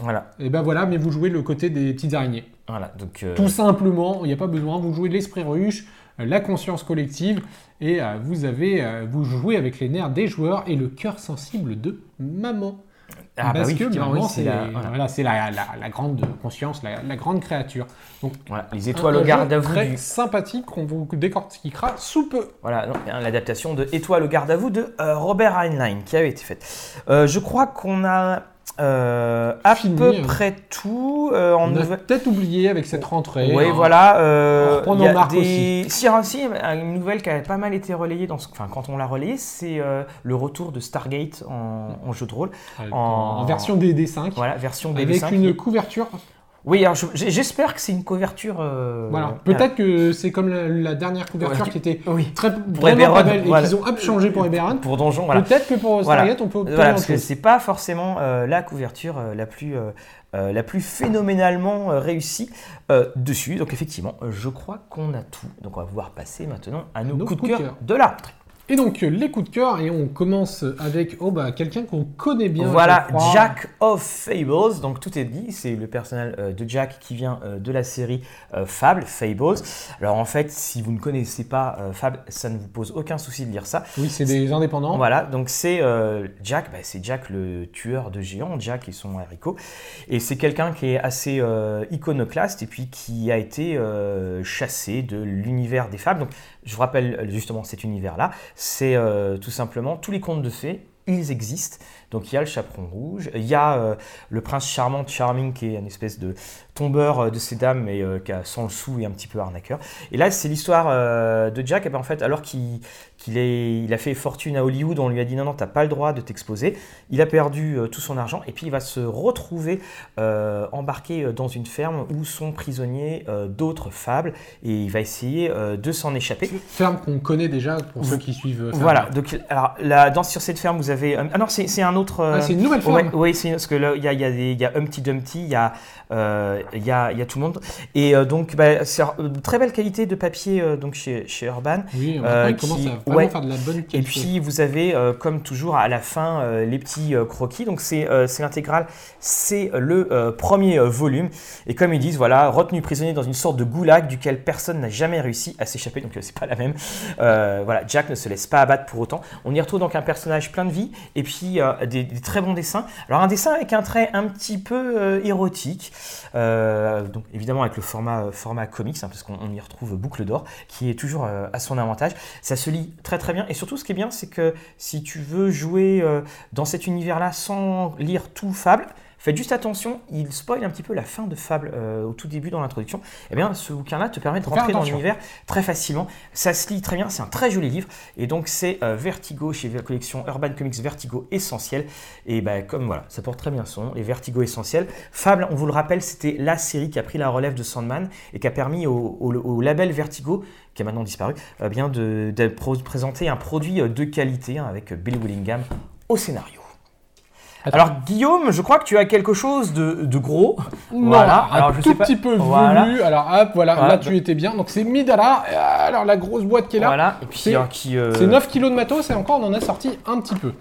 Voilà, Et ben voilà, mais vous jouez le côté des petites araignées. voilà. Donc, euh, Tout simplement, il n'y a pas besoin, vous jouez l'esprit ruche, euh, la conscience collective, et euh, vous, avez, euh, vous jouez avec les nerfs des joueurs et le cœur sensible de maman. Ah, bah parce oui, que oui, c'est la- voilà. voilà. c'est la, la- la grande conscience, la, grande créature. Donc, Voilà, les étoiles au garde à vous. très du- sympathique qu'on vous décortiquera sous peu. Voilà, hein, l'adaptation de Étoile au garde à vous de Robert Heinlein qui avait été faite. Je crois qu'on a euh, à Fini, peu hein. près tout euh, On a nouvelle. peut-être oublié avec cette rentrée. Oui, hein. voilà. euh, il y a des... Si, hein, si, une nouvelle qui a pas mal été relayée, dans ce... enfin, quand on l'a relayée, c'est euh, le retour de Stargate en, en jeu de rôle. Euh, en- En, version DD5. Voilà, version Avec DD5. une couverture. Oui, alors je- j'espère que c'est une couverture. euh, Voilà. Peut-être que c'est comme la, la dernière couverture Ouais. qui était Oui. très vraiment pas belle et qu'ils ont changé pour Eberron. Pour Donjon, voilà. Peut-être que pour Voilà. Stargate, on peut obtenir Voilà, parce que c'est pas forcément euh, la couverture euh, la plus euh, la plus phénoménalement euh, réussie euh, dessus. Donc effectivement, je crois qu'on a tout. Donc on va pouvoir passer maintenant à nos, Nos coups de coups de cœur de la rentrée. Et donc, euh, les coups de cœur, et on commence avec oh, bah, quelqu'un qu'on connaît bien. Voilà. Jack of Fables. Donc tout est dit, c'est le personnage euh, de Jack qui vient euh, de la série euh, Fable, Fables. Alors en fait, si vous ne connaissez pas Fable, ça ne vous pose aucun souci de lire ça. Oui, c'est des indépendants. Voilà, donc c'est Jack, bah, c'est Jack le tueur de géants, Jack et son haricot. Et c'est quelqu'un qui est assez iconoclaste et puis qui a été chassé de l'univers des fables. Donc je vous rappelle euh, justement cet univers-là, c'est euh, tout simplement tous les contes de fées. Ils existent. Donc il y a le chaperon rouge, il y a euh, le prince charmant, Charming, qui est une espèce de tombeur euh, de ces dames, mais euh, qui a sans le sou et un petit peu arnaqueur. Et là, c'est l'histoire euh, de Jack. Et ben, en fait, alors qu'il est- il a fait fortune à Hollywood, on lui a dit non, non, t'as pas le droit de t'exposer. Il a perdu euh, tout son argent et puis il va se retrouver embarqué dans une ferme où sont prisonniers d'autres fables et il va essayer de s'en échapper. Ferme qu'on connaît déjà pour ceux qui suivent. Voilà, donc alors là, dans, sur cette ferme, vous avez. ah non, c'est un autre. Ah, c'est une nouvelle ferme. Oui, parce que là, il y a, y, a y a Humpty Dumpty, il y a, il y, a, il y a tout le monde. Et euh, donc, bah, c'est euh, très belle qualité de papier euh, donc chez, chez Urban. Oui, Euh, il commence qui- à vraiment ouais. faire de la bonne qualité. Et puis, vous avez, comme toujours, à la fin, les petits croquis. Donc, c'est l'intégrale, c'est le premier volume. Et comme ils disent, voilà, retenu prisonnier dans une sorte de goulag duquel personne n'a jamais réussi à s'échapper. Donc, c'est pas la même. Voilà, Jack ne se laisse pas abattre pour autant. On y retrouve donc un personnage plein de vie et puis des, des très bons dessins. Alors, un dessin avec un trait un petit peu érotique. Euh, donc, évidemment, avec le format, euh, format comics, hein, parce qu'on on y retrouve Boucle d'Or, qui est toujours euh, à son avantage. Ça se lit très très bien. Et surtout, ce qui est bien, c'est que si tu veux jouer euh, dans cet univers-là sans lire tout Fable, faites juste attention, il spoil un petit peu la fin de Fable euh, au tout début dans l'introduction. Eh bien, ce bouquin-là te permet de rentrer dans l'univers très facilement. Ça se lit très bien, c'est un très joli livre. Et donc, c'est euh, Vertigo chez la collection Urban Comics Vertigo Essentiel. Et ben, comme voilà, ça porte très bien son nom, les Vertigo Essentiels. Fable, on vous le rappelle, c'était la série qui a pris la relève de Sandman et qui a permis au, au- au label Vertigo, qui a maintenant disparu, euh, bien de, de présenter un produit euh, de qualité hein, avec Bill Willingham au scénario. Attends. Alors Guillaume, je crois que tu as quelque chose de, de gros. Non, Voilà, un alors je tout sais pas- petit peu Voilà. velu. Alors hop, voilà, Voilà. là tu étais bien. Donc c'est Midara. Euh, Alors la grosse boîte qui est là, Voilà. Et puis C'est- euh, qui. euh, c'est 9 kilos de matos et encore on en a sorti un petit peu.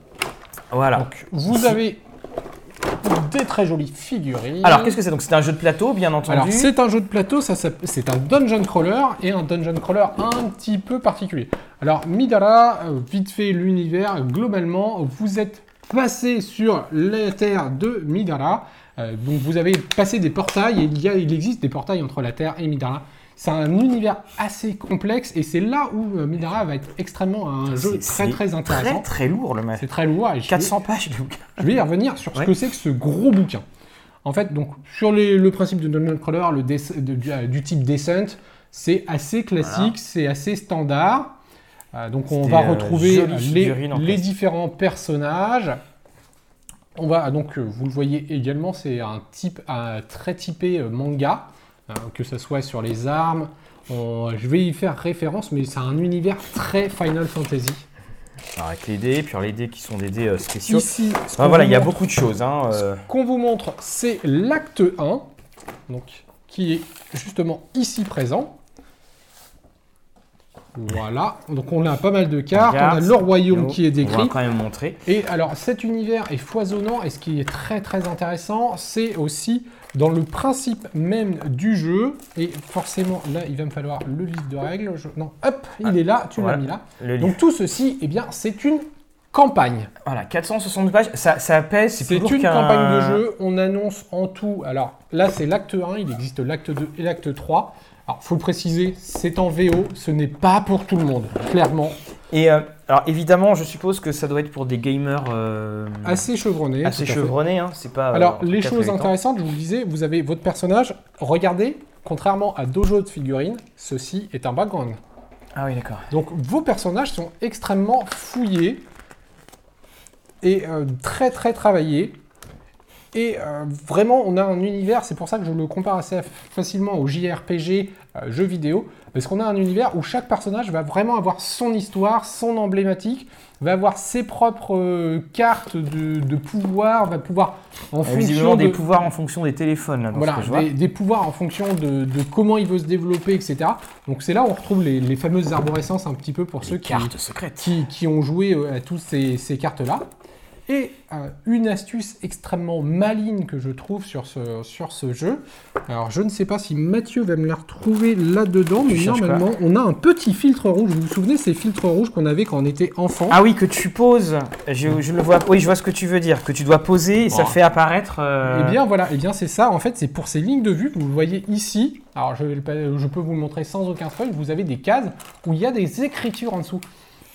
Voilà. Donc vous avez des très jolies figurines. Alors qu'est-ce que c'est? Donc c'est un jeu de plateau, bien entendu. Alors c'est un jeu de plateau, ça, c'est un dungeon crawler et un dungeon crawler un petit peu particulier. Alors Midara, euh, vite fait l'univers, globalement vous êtes passé sur la terre de Midara, Euh, donc vous avez passé des portails et il, y a, il existe des portails entre la terre et Midara. C'est un univers assez complexe et c'est là où euh, Midara va être extrêmement un jeu très très intéressant. Très très lourd le mec. C'est très lourd et je vais- 400 pages de bouquin. je vais y revenir sur ce Ouais. que c'est que ce gros bouquin. En fait, donc sur les- le principe de Dungeon Crawler, le des- de- du, euh, du type Descent, c'est assez classique, c'est assez standard. Euh, donc on va euh, retrouver les, différents personnages. On va donc, euh, vous le voyez également, c'est un type un très typé manga, euh, que ce soit sur les armes. On- je vais y faire référence, mais c'est un univers très Final Fantasy. Alors, avec les dés, puis alors, les dés qui sont des dés spéciaux. Ici, ce voilà, il y a beaucoup de choses. Hein, euh. qu'on vous montre, c'est l'acte 1, donc, qui est justement ici présent. Voilà, donc on a pas mal de cartes, on a le royaume qui est On va décrit. quand même montrer. Et alors cet univers est foisonnant et ce qui est très très intéressant, c'est aussi dans le principe même du jeu. Et forcément, là, il va me falloir le livre de règles. Je- Non, hop, il est là, tu voilà. l'as mis là. Le. Donc tout ceci, eh bien, c'est une campagne. Voilà, 462 pages, ça, ça pèse, c'est une campagne de jeu. On annonce en tout. Alors là, c'est l'acte 1. Il existe l'acte 2 et l'acte 3. Alors, faut le préciser, c'est en VO. Ce n'est pas pour tout le monde, clairement. Et euh, alors évidemment, je suppose que ça doit être pour des gamers euh, Assez chevronné. assez chevronnés, hein, c'est pas. Alors, euh, les 4 choses intéressantes, je vous le disais, vous avez votre personnage. Regardez, contrairement à Dojo de figurines, ceci est un background. Ah oui, d'accord. Donc, vos personnages sont extrêmement fouillés et euh, très très travaillés. Et euh, vraiment, on a un univers, c'est pour ça que je le compare assez facilement au JRPG euh, jeux vidéo, parce qu'on a un univers où chaque personnage va vraiment avoir son histoire, son emblématique, va avoir ses propres euh, cartes de, de pouvoir, va pouvoir en fonction de, des pouvoirs en fonction des téléphones, là, dans voilà, ce que je vois. des, des pouvoirs en fonction de, de comment il veut se développer, etc. Donc c'est là où on retrouve les, les fameuses arborescences un petit peu pour ceux qui, qui, qui ont joué euh, à toutes ces, ces cartes-là. Et euh, une astuce extrêmement maligne que je trouve sur ce, sur ce jeu. Alors je ne sais pas si Mathieu va me la retrouver là-dedans, mais normalement on a un petit filtre rouge. Vous vous souvenez ces filtres rouges qu'on avait quand on était enfant Ah oui, que tu poses. Je, je le vois. Oui, je vois ce que tu veux dire. Que tu dois poser et ça fait apparaître. euh, Eh bien voilà, eh bien c'est ça. En fait, c'est pour ces lignes de vue que vous voyez ici. Alors je, vais le pa- je peux vous le montrer sans aucun spoil. Vous avez des cases où il y a des écritures en dessous.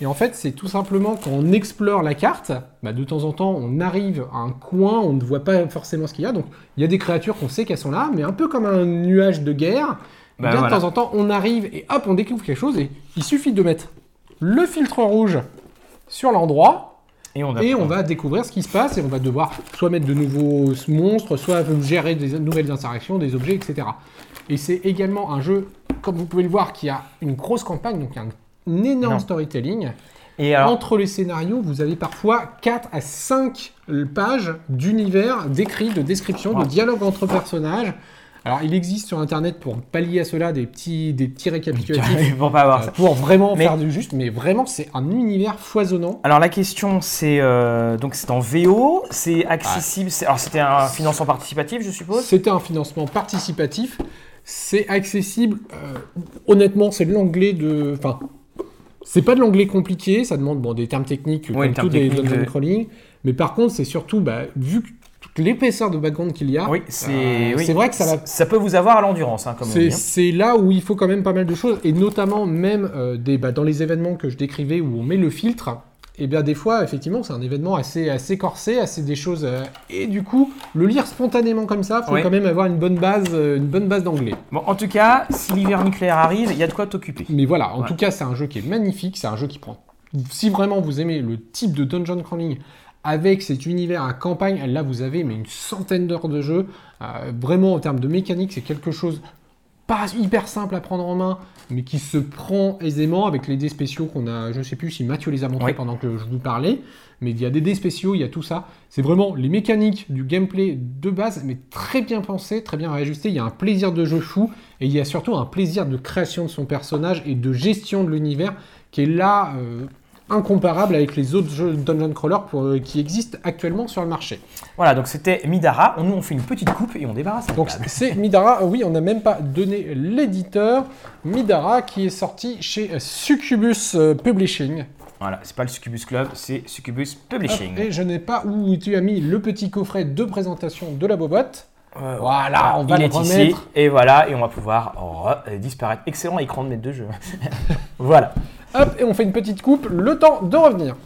Et en fait, c'est tout simplement quand on explore la carte, bah, de temps en temps, on arrive à un coin, on ne voit pas forcément ce qu'il y a. Donc il y a des créatures qu'on sait qu'elles sont là, mais un peu comme un nuage de guerre. Eh Bah, bien, voilà. De temps en temps, on arrive et hop, on découvre quelque chose. Et il suffit de mettre le filtre rouge sur l'endroit. Et on, Et on va découvrir ce qui se passe et on va devoir soit mettre de nouveaux monstres, soit gérer des nouvelles interactions, des objets, etc. Et c'est également un jeu, comme vous pouvez le voir, qui a une grosse campagne, donc il y a un, un énorme Non. storytelling. Et alors, Entre les scénarios, vous avez parfois 4 à 5 pages d'univers décrits, de descriptions, de dialogues entre personnages. Alors, il existe sur Internet pour pallier à cela des petits, des petits récapitulatifs [LAUGHS] pour pas avoir euh, ça. pour vraiment Mais- faire du juste, mais vraiment, c'est un univers foisonnant. Alors la question c'est euh, donc c'est en VO, c'est accessible. Alors c'était un financement participatif, je suppose? C'était un financement participatif. C'est accessible. euh, honnêtement, c'est de l'anglais de. Enfin, c'est pas de l'anglais compliqué. Ça demande bon, des termes techniques Ouais, comme termes tous des techniques, ouais. crawling. Mais par contre, c'est surtout bah, vu que toute l'épaisseur de background qu'il y a. Oui, c'est euh, oui. vrai que ça va Ça peut vous avoir à l'endurance, hein, comme on c'est dit. hein. c'est là où il faut quand même pas mal de choses, et notamment même euh, des, bah, dans les événements que je décrivais où on met le filtre, et bien des fois, effectivement, c'est un événement assez, assez corsé, assez des choses... euh, et du coup, le lire spontanément comme ça, faut Oui. quand même avoir une bonne base, euh, une bonne base d'anglais. Bon, en tout cas, si l'hiver nucléaire arrive, il y a de quoi t'occuper. Mais voilà, en Ouais. tout cas, c'est un jeu qui est magnifique, c'est un jeu qui prend... Si vraiment vous aimez le type de dungeon crawling avec cet univers à campagne, là vous avez mais une centaine d'heures de jeu. Euh, vraiment en termes de mécanique, c'est quelque chose pas hyper simple à prendre en main, mais qui se prend aisément avec les dés spéciaux qu'on a. Je sais plus si Mathieu les a montrés pendant que je vous parlais, mais il y a des dés spéciaux, il y a tout ça. C'est vraiment les mécaniques du gameplay de base, mais très bien pensé, très bien réajusté. Il y a un plaisir de jeu fou et il y a surtout un plaisir de création de son personnage et de gestion de l'univers qui est là. euh, incomparable avec les autres jeux dungeon crawler pour, euh, qui existent actuellement sur le marché. Voilà, donc c'était Midara. Nous, on fait une petite coupe et on débarrasse Donc c'est Midara, euh, oui, on n'a même pas donné l'éditeur. Midara qui est sorti chez Succubus euh, Publishing. Voilà, c'est pas le Succubus Club, c'est Succubus Publishing. Et je n'ai pas où tu as mis le petit coffret de présentation de la bobotte. Euh, Voilà, on va il le est ici, remettre. et voilà, et on va pouvoir re- disparaître. Excellent écran de maître de jeu. [LAUGHS] voilà. Hop, et on fait une petite coupe, le temps de revenir.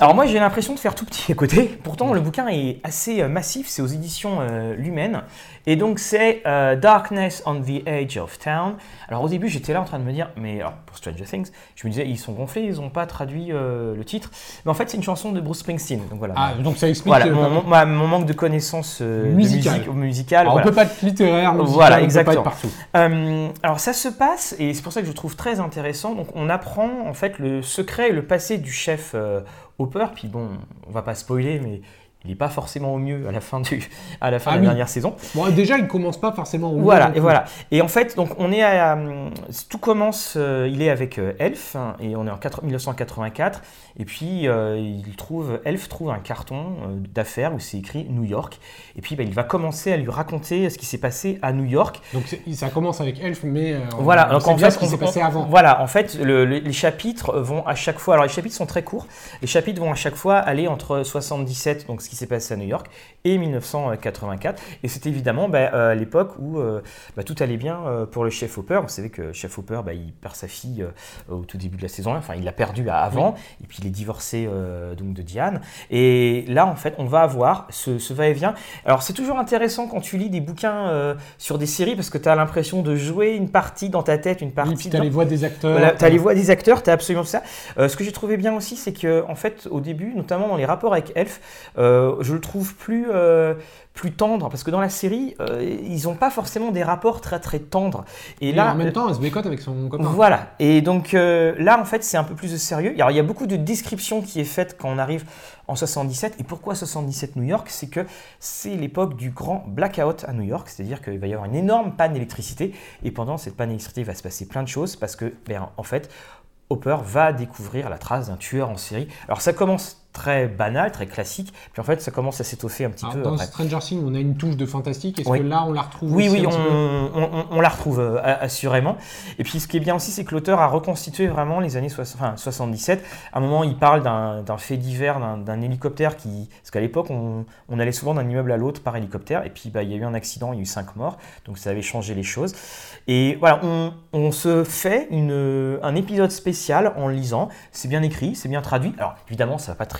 Alors moi j'ai l'impression de faire tout petit à côté. Pourtant le bouquin est assez euh, massif, c'est aux éditions euh. Et donc c'est euh, Darkness on the Edge of Town. Alors au début j'étais là en train de me dire, mais alors, pour Stranger Things, je me disais ils sont gonflés, ils n'ont pas traduit euh, le titre. Mais en fait c'est une chanson de Bruce Springsteen. Donc voilà. Ah, donc ça explique. voilà euh, mon, mon- ma- mon manque de connaissances euh, Musicales. alors, voilà. On peut pas être littéraire, musical, Voilà, on peut exactement. pas être partout. Alors ça se passe, et c'est pour ça que je trouve très intéressant, donc on apprend en fait le secret et le passé du chef Hopper, puis bon, on va pas spoiler, mais il n'est pas forcément au mieux à la fin, du, à la, fin Ah de la oui. dernière saison. Bon, déjà, il commence pas forcément au Voilà, mieux non et voilà. Et en fait, donc on est à, euh, tout commence, euh, il est avec euh, Elf hein, et on est en 4 1984 et puis euh, il trouve Elf trouve un carton d'affaires où c'est écrit New York et puis bah, il va commencer à lui raconter ce qui s'est passé à New York. Donc ça commence avec Elf, mais Voilà, on donc en fait, ce qui s'est passé avant. Voilà, en fait, le- le- les chapitres vont à chaque fois. Alors les chapitres sont très courts. Les chapitres vont à chaque fois aller entre 77, donc ce qui s'est passé à New York, et 1984. Et c'est évidemment bah, euh, l'époque où euh, bah, tout allait bien euh, pour le chef Hopper. Vous savez que chef Hopper, bah, il perd sa fille au tout début de la saison 1. Enfin, il l'a perdue avant, et puis il est divorcé donc de Diane. Et là, en fait, on va avoir ce, ce va-et-vient. Alors c'est toujours intéressant quand tu lis des bouquins sur des séries parce que tu as l'impression de jouer une partie dans ta tête, une Oui, partie puis t'as dans- les voix des acteurs. voilà, tu as les voix des acteurs, tu as absolument ça. Ce que j'ai trouvé bien aussi, c'est que en fait, au début, notamment dans les rapports avec Elf, je le trouve plus, euh, plus tendre, parce que dans la série, euh, ils n'ont pas forcément des rapports très très tendres. Et Et là, en même temps, elle se bécote avec son copain. voilà. Et donc euh, là, en fait, c'est un peu plus de sérieux. Alors, il y a beaucoup de descriptions qui est faite quand on arrive en 77. Et pourquoi 77 New York? C'est que c'est l'époque du grand blackout à New York, c'est-à-dire qu'il va y avoir une énorme panne d'électricité. Et pendant cette panne d'électricité, il va se passer plein de choses parce que, ben, en fait, Hopper va découvrir la trace d'un tueur en série. Alors, ça commence très banal, très classique, puis en fait, ça commence à s'étoffer un petit Alors, peu dans après. Stranger Things, on a une touche de fantastique. Est-ce Oui. que là, on la retrouve Oui, aussi oui, on, petit peu? on- on- on la retrouve euh, assurément. Et puis ce qui est bien aussi, c'est que l'auteur a reconstitué vraiment les années soix- enfin, 77. À un moment, il parle d'un fait divers, d'un- hélicoptère qui... Parce qu'à l'époque, on, on allait souvent d'un immeuble à l'autre par hélicoptère. Et puis, bah, il y a eu un accident, il y a eu cinq morts. Donc ça avait changé les choses. Et voilà, on, se fait une, un épisode spécial en lisant. C'est bien écrit, c'est bien traduit. Alors évidemment, ça va pas te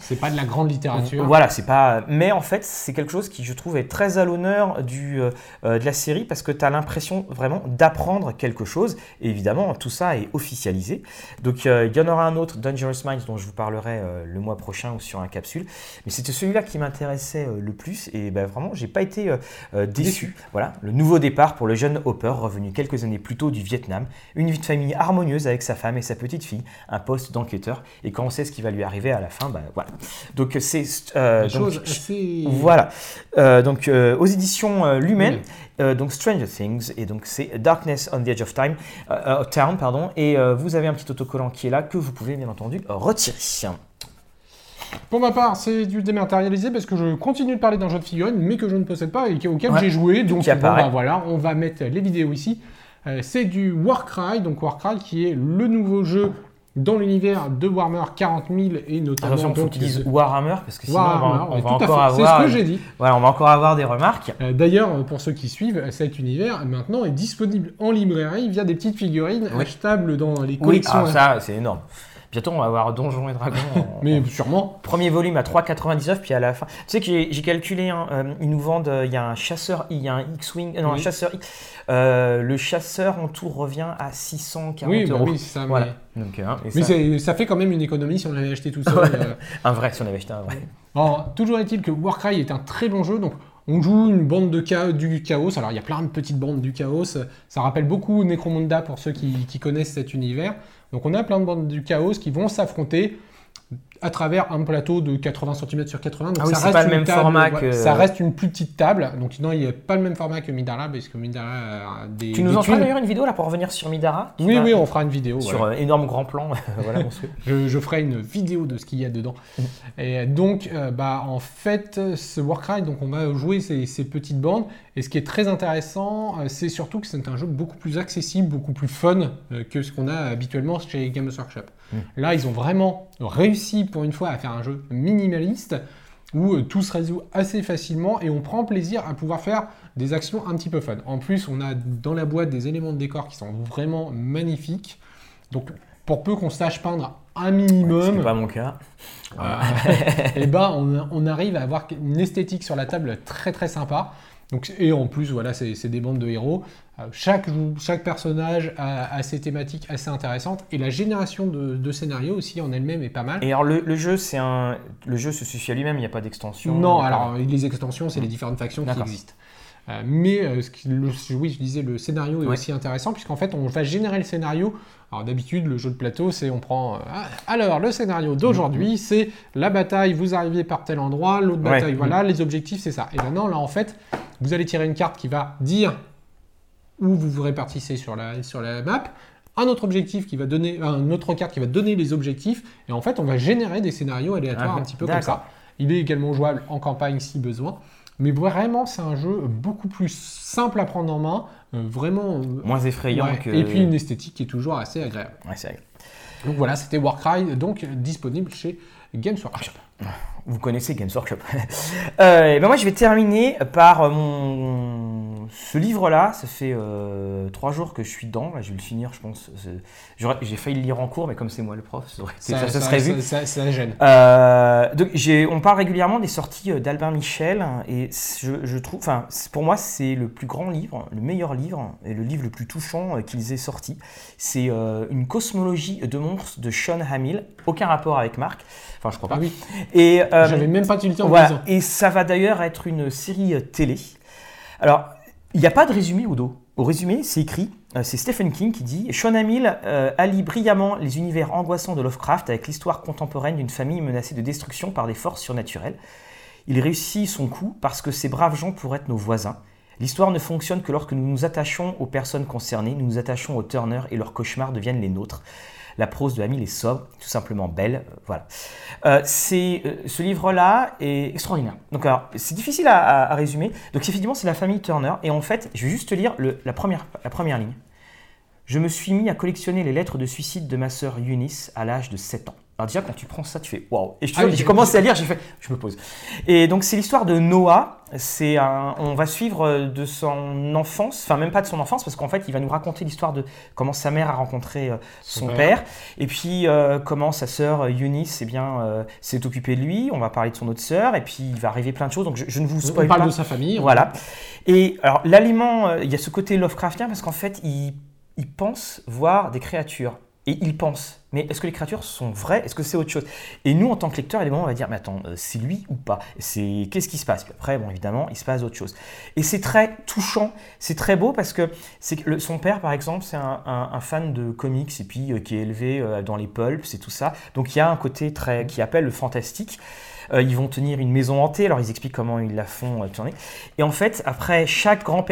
C'est pas de la grande littérature. Voilà, c'est pas. Mais en fait, c'est quelque chose qui, je trouve, est très à l'honneur du euh, euh, de la série parce que tu as l'impression vraiment d'apprendre quelque chose. Et évidemment, tout ça est officialisé. Donc, euh, il y en aura un autre, Dangerous Minds, dont je vous parlerai euh, le mois prochain ou sur un capsule. Mais c'était celui-là qui m'intéressait le plus. Et ben, vraiment, j'ai pas été déçu. Déçu. Voilà, le nouveau départ pour le jeune Hopper, revenu quelques années plus tôt du Vietnam. Une vie de famille harmonieuse avec sa femme et sa petite fille, un poste d'enquêteur. Et quand on sait ce qui va lui arriver à la fin, ben voilà. Donc, c'est. euh, choses assez. voilà. Euh, donc euh, aux éditions euh, Lumen, Oui. euh, donc Stranger Things et donc c'est Darkness on the Edge of Time, euh, Town pardon. Et euh, vous avez un petit autocollant qui est là que vous pouvez bien entendu retirer. Pour ma part, c'est du dématérialisé parce que je continue de parler d'un jeu de figurines, mais que je ne possède pas et auquel Ouais. j'ai joué. Donc, bon, bah, voilà, on va mettre les vidéos ici. Euh, c'est du Warcry, donc Warcry qui est le nouveau jeu dans l'univers de Warhammer 40 000 et notamment. Attention, faut dises de- Warhammer parce que sinon Warhammer, on va, on encore avoir, C'est ce que j'ai dit. voilà, on va encore avoir des remarques. Euh, D'ailleurs, euh, pour ceux qui suivent, cet univers maintenant est disponible en librairie via des petites figurines Oui. achetables dans les Oui, collections. ah, ça c'est énorme. Bientôt on va avoir Donjons et Dragons. en- [LAUGHS] mais en- sûrement. Premier volume à 3,99 puis à la fin. Tu sais que j'ai j'ai calculé, hein, euh, ils nous vendent, euh, il y a un chasseur, il y a un X-wing, euh, non un Oui. chasseur X. Euh, le chasseur en tout revient à 640 Oui, bah euros. oui, c'est ça. Voilà. Mais, Donc, hein, et mais ça- c'est- ça fait quand même une économie si on l'avait acheté tout seul. Euh. [LAUGHS] un vrai, si on avait acheté un vrai. Alors, toujours est-il que Warcry est un très bon jeu, donc on joue une bande du chaos. Alors il y a plein de petites bandes du chaos. Ça rappelle beaucoup Necromunda pour ceux qui connaissent cet univers. Donc on a plein de bandes du chaos qui vont s'affronter à travers un plateau de 80 cm sur 80. Donc Ah oui, ça reste pas le une même table, format que- Ça reste une plus petite table. Donc non, il n'y a pas le même format que Midara, parce que Midara a des. Tu nous des en feras d'ailleurs une vidéo là pour revenir sur Midara Oui, oui, on fera une vidéo. Sur voilà. un énorme grand plan. [LAUGHS] voilà. Je, je ferai une vidéo de ce qu'il y a dedans. Et donc, euh, bah, en fait, ce Warcry, donc on va jouer ces, ces petites bandes. Et ce qui est très intéressant, euh, c'est surtout que c'est un jeu beaucoup plus accessible, beaucoup plus fun euh, que ce qu'on a habituellement chez Games Workshop. Mm. Là, ils ont vraiment réussi pour une fois à faire un jeu minimaliste où euh, tout se résout assez facilement et on prend plaisir à pouvoir faire des actions un petit peu fun. En plus, on a dans la boîte des éléments de décor qui sont vraiment magnifiques. Donc, pour peu qu'on sache peindre un minimum, n'est pas mon cas. et [LAUGHS] ben on, on arrive à avoir une esthétique sur la table très très sympa. Donc, et en plus, voilà, c'est des bandes de héros. Euh, Chaque, chaque personnage a, a ses thématiques assez intéressantes. Et la génération de, de scénarios aussi en elle-même est pas mal. Et alors le, le jeu, c'est un, le jeu se suffit à lui-même. Il n'y a pas d'extension. Non, alors les extensions, c'est les différentes factions qui existent. Euh, mais euh, ce qui, le, oui, je disais, le scénario est Ouais. aussi intéressant puisqu'en fait, on va générer le scénario. Alors d'habitude, le jeu de plateau, c'est on prend. euh, alors, le scénario d'aujourd'hui, c'est la bataille, vous arrivez par tel endroit, l'autre Ouais. bataille, voilà, les objectifs, c'est ça. Et maintenant, là, en fait, vous allez tirer une carte qui va dire où vous vous répartissez sur la, sur la map. Un autre objectif qui va donner, un- une autre carte qui va donner les objectifs, et en fait, on va générer des scénarios aléatoires Ah, un petit peu comme ça. Il est également jouable en campagne si besoin. Mais vraiment, c'est un jeu beaucoup plus simple à prendre en main, euh, vraiment. euh, Moins effrayant ouais. que. Et puis une esthétique qui est toujours assez agréable. Ouais, c'est agréable. Donc voilà, c'était Warcry, donc disponible chez Games Workshop. Vous connaissez Games Workshop. [LAUGHS] Euh, et ben moi, je vais terminer par mon. Ce livre-là, ça fait euh, trois jours que je suis dedans. Là, je vais le finir, je pense. J'aurais- J'ai failli le lire en cours, mais comme c'est moi le prof, ça, ça, ça serait vu. Ça, gêne. Euh, donc on parle régulièrement des sorties euh, d'Albin Michel et je, je trouve, enfin pour moi c'est le plus grand livre, le meilleur livre et le livre le plus touchant euh, qu'ils aient sorti. C'est euh, une cosmologie de monstres de Sean Hamill, aucun rapport avec Marc, enfin je crois pas. Ah oui, Et euh, j'avais même pas tilté en voilà. Et ça va d'ailleurs être une série euh, télé. Alors, il n'y a pas de résumé au dos. Au résumé, c'est écrit, euh, c'est Stephen King qui dit Sean Hamill euh, allie brillamment les univers angoissants de Lovecraft avec l'histoire contemporaine d'une famille menacée de destruction par des forces surnaturelles. Il réussit son coup parce que ces braves gens pourraient être nos voisins. L'histoire ne fonctionne que lorsque nous nous attachons aux personnes concernées, nous nous attachons aux Turner et leurs cauchemars deviennent les nôtres. La prose de Hamill est sobre, tout simplement belle. euh, voilà. Euh, euh, ce livre-là est extraordinaire. Donc, c'est difficile à, résumer. Donc, effectivement, c'est la famille Turner. Et en fait, je vais juste te lire la, première, la première ligne. Je me suis mis à collectionner les lettres de suicide de ma sœur Eunice à l'âge de 7 ans. Alors déjà, quand tu prends ça, tu fais waouh. Et Ah oui, j'ai commencé à lire, j'ai fait, je me pose. Et donc, c'est l'histoire de Noah. C'est un, on va suivre euh, de son enfance, enfin même pas de son enfance, parce qu'en fait, il va nous raconter l'histoire de comment sa mère a rencontré euh, son, Son père. père. et puis euh, comment sa sœur Eunice, eh bien, euh, s'est occupée de lui. On va parler de son autre sœur, et puis il va arriver plein de choses. Donc, je, je ne vous On spoil parle pas. de sa famille. Voilà. Et alors, l'aliment, il y a ce côté Lovecraftien parce qu'en fait, il, il pense voir des créatures. Et il pense. Mais est-ce que les créatures sont vraies? Est-ce que c'est autre chose? Et nous, en tant que lecteurs, a des moments on va dire, mais attends, euh, c'est lui ou pas? C'est Qu'est-ce qui se passe? Puis après, bon, évidemment, il se passe autre chose. Et c'est très touchant, c'est très beau parce que, c'est son père, par exemple, c'est un fan de comics et puis euh, qui est élevé euh, dans les pulps et tout ça. Donc il y a un côté très qui appelle le fantastique. Euh, ils vont tenir une maison hantée, alors ils expliquent comment ils la font euh, tourner. Et en fait, après chaque, grand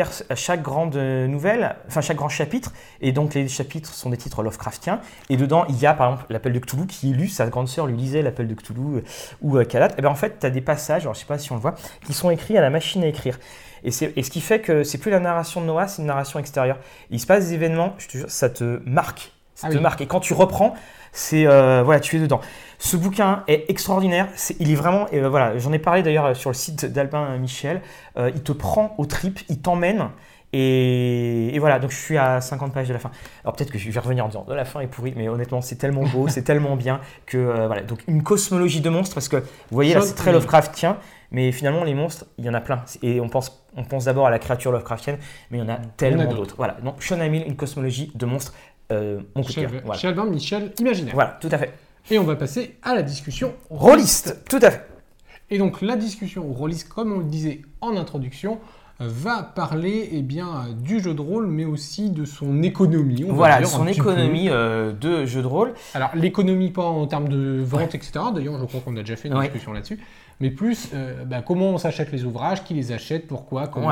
grande nouvelle, enfin chaque grand chapitre, et donc les chapitres sont des titres Lovecraftiens, et dedans il y a par exemple l'appel de Cthulhu qui est lu, sa grande sœur lui lisait l'appel de Cthulhu euh, ou Kalat. Et bien en fait, tu as des passages, alors je sais pas si on le voit, qui sont écrits à la machine à écrire. Et, et ce qui fait que c'est plus la narration de Noah, c'est une narration extérieure. Il se passe des événements, je te jure, ça te marque. Ça Ah te oui. marque. Et quand tu reprends, c'est euh, voilà, tu es dedans. Ce bouquin est extraordinaire. Il est vraiment, euh, voilà, j'en ai parlé d'ailleurs sur le site d'Albin Michel. Euh, il te prend au trip, il t'emmène. Et, et voilà, donc je suis à 50 pages de la fin. Alors peut-être que je vais revenir en disant, la fin est pourrie, mais honnêtement, c'est tellement beau, c'est [LAUGHS] tellement bien que euh, voilà. Donc une cosmologie de monstres, parce que vous voyez là, c'est très. Lovecraftien, mais finalement les monstres, il y en a plein. Et on pense, on pense d'abord à la créature Lovecraftienne, mais il y en a tellement d'autres. d'autres. Voilà, donc Sean Hamill, une cosmologie de monstres, euh, mon coup de cœur. Voilà. chez Albin Michel, imaginaire. Voilà, tout à fait. Et on va passer à la discussion Rôliste, tout à fait. Et donc la discussion rôliste, comme on le disait en introduction, euh, va parler eh bien, du jeu de rôle, mais aussi de son économie. on Voilà, son économie euh, de jeu de rôle. Alors l'économie pas en termes de vente, etc. D'ailleurs, je crois qu'on a déjà fait une Ouais. discussion là-dessus. Mais plus euh, bah, comment on s'achète les ouvrages, qui les achète, pourquoi, comment.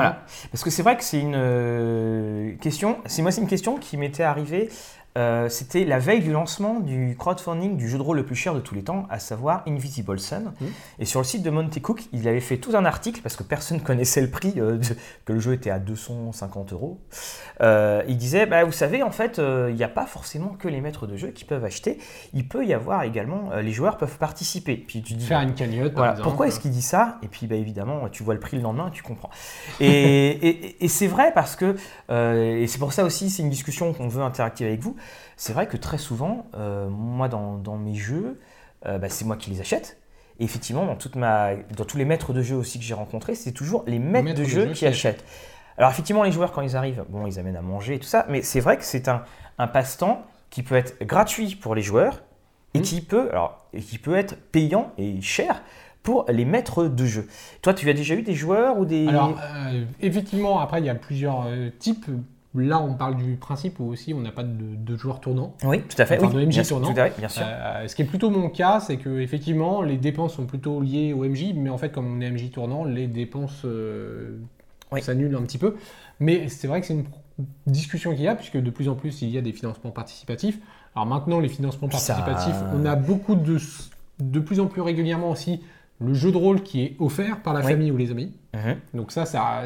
Parce que c'est vrai que c'est une euh, question, c'est moi c'est une question qui m'était arrivée, euh, c'était la veille du lancement du crowdfunding du jeu de rôle le plus cher de tous les temps, à savoir Invisible Sun. Mhm. Et sur le site de Monte Cook, il avait fait tout un article, parce que personne [LAUGHS] connaissait le prix, euh, de- que le jeu était à 250 euros. Euh, il disait, bah, vous savez, en fait, il n'y a pas forcément que les maîtres de jeu qui peuvent acheter, il peut y avoir également, les joueurs peuvent participer. Puis tu dis, Faire une cagnotte, par voilà, exemple. pourquoi est-ce qu'il dit ça? Et puis bah, évidemment, tu vois le prix le lendemain, tu comprends. Et, [LAUGHS] et- et c'est vrai parce que, et c'est pour ça aussi, c'est une discussion qu'on veut interactive avec vous, c'est vrai que très souvent, euh, moi dans, dans mes jeux, euh, bah, c'est moi qui les achète. Et effectivement, dans, toute ma, dans tous les maîtres de jeu aussi que j'ai rencontrés, c'est toujours les maîtres Maîtres de de jeu jeu qui achètent. Alors effectivement, les joueurs, quand ils arrivent, bon, ils amènent à manger et tout ça, mais c'est vrai que c'est un, un passe-temps qui peut être gratuit pour les joueurs et Mhm. qui peut, alors, et qui peut être payant et cher pour les maîtres de jeu. Toi, tu as déjà eu des joueurs ou des... Alors, euh, effectivement, après, il y a plusieurs euh, types. Là, on parle du principe où aussi on n'a pas de, de joueurs tournants. Oui, tout à fait. Enfin, oui, de MJ bien tournant. tout à fait, bien sûr. Euh, ce qui est plutôt mon cas, c'est que effectivement, les dépenses sont plutôt liées au MJ, mais en fait, comme on est MJ tournant, les dépenses euh, Oui. s'annulent un petit peu. Mais c'est vrai que c'est une discussion qu'il y a, puisque de plus en plus, il y a des financements participatifs. Alors maintenant, les financements ça- participatifs, on a beaucoup de, de plus en plus régulièrement aussi le jeu de rôle qui est offert par la Oui. famille ou les amis. Mhm. Donc ça, ça,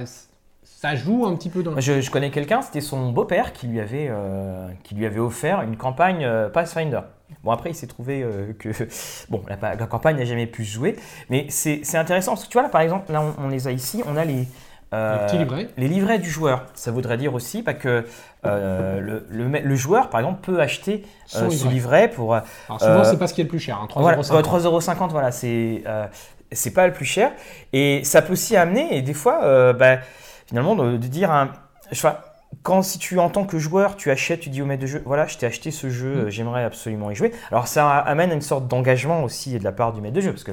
ça joue un petit peu dans Moi, Je, je connais quelqu'un, c'était son beau-père qui lui avait euh, qui lui avait offert une campagne euh, Pathfinder. Bon après il s'est trouvé euh, que [LAUGHS] bon la, la campagne n'a jamais pu se jouer, mais c'est intéressant parce que tu vois là par exemple là on, on les a ici, on a les euh, Les livrets. les livrets du joueur. Ça voudrait dire aussi pas que euh, le, le, le joueur par exemple peut acheter ce livret. livret pour Alors souvent, c'est pas ce qui est le plus cher. Hein, 3,50 voilà, euros. ouais, 3,50€, voilà, c'est pas le plus cher. Et ça peut aussi amener, et des fois, bah, finalement, de, de dire, un, je quand si tu en tant que joueur, tu achètes, tu dis au maître de jeu, voilà, je t'ai acheté ce jeu, Mm. j'aimerais absolument y jouer. Alors ça amène à une sorte d'engagement aussi de la part du maître de jeu, parce que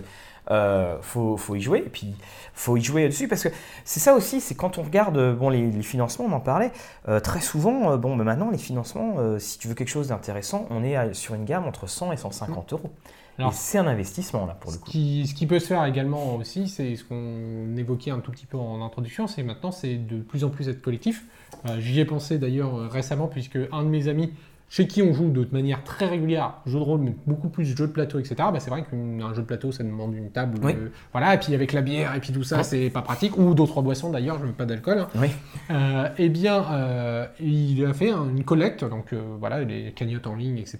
euh, faut, faut y jouer, et puis faut y jouer dessus, parce que c'est ça aussi, c'est quand on regarde euh, bon, les, les financements, on en parlait, euh, très souvent, euh, bon, bah, maintenant, les financements, si tu veux quelque chose d'intéressant, on est à- sur une gamme entre 100 et 150 euros. Alors, c'est un investissement, là, pour le coup. qui, ce qui peut se faire également aussi, c'est ce qu'on évoquait un tout petit peu en introduction, c'est maintenant c'est de plus en plus être collectif. Euh, J'y ai pensé d'ailleurs euh, récemment puisque un de mes amis chez qui on joue de manière très régulière, jeu de rôle, mais beaucoup plus jeu de plateau, etc. Bah, c'est vrai qu'un jeu de plateau, ça demande une table, Oui. euh, voilà, et puis avec la bière et puis tout ça, Ouais. c'est pas pratique, ou d'autres boissons d'ailleurs, je ne veux pas d'alcool. hein. Oui. Euh, eh bien, euh, il a fait un- une collecte, donc voilà, les cagnottes en ligne, etc.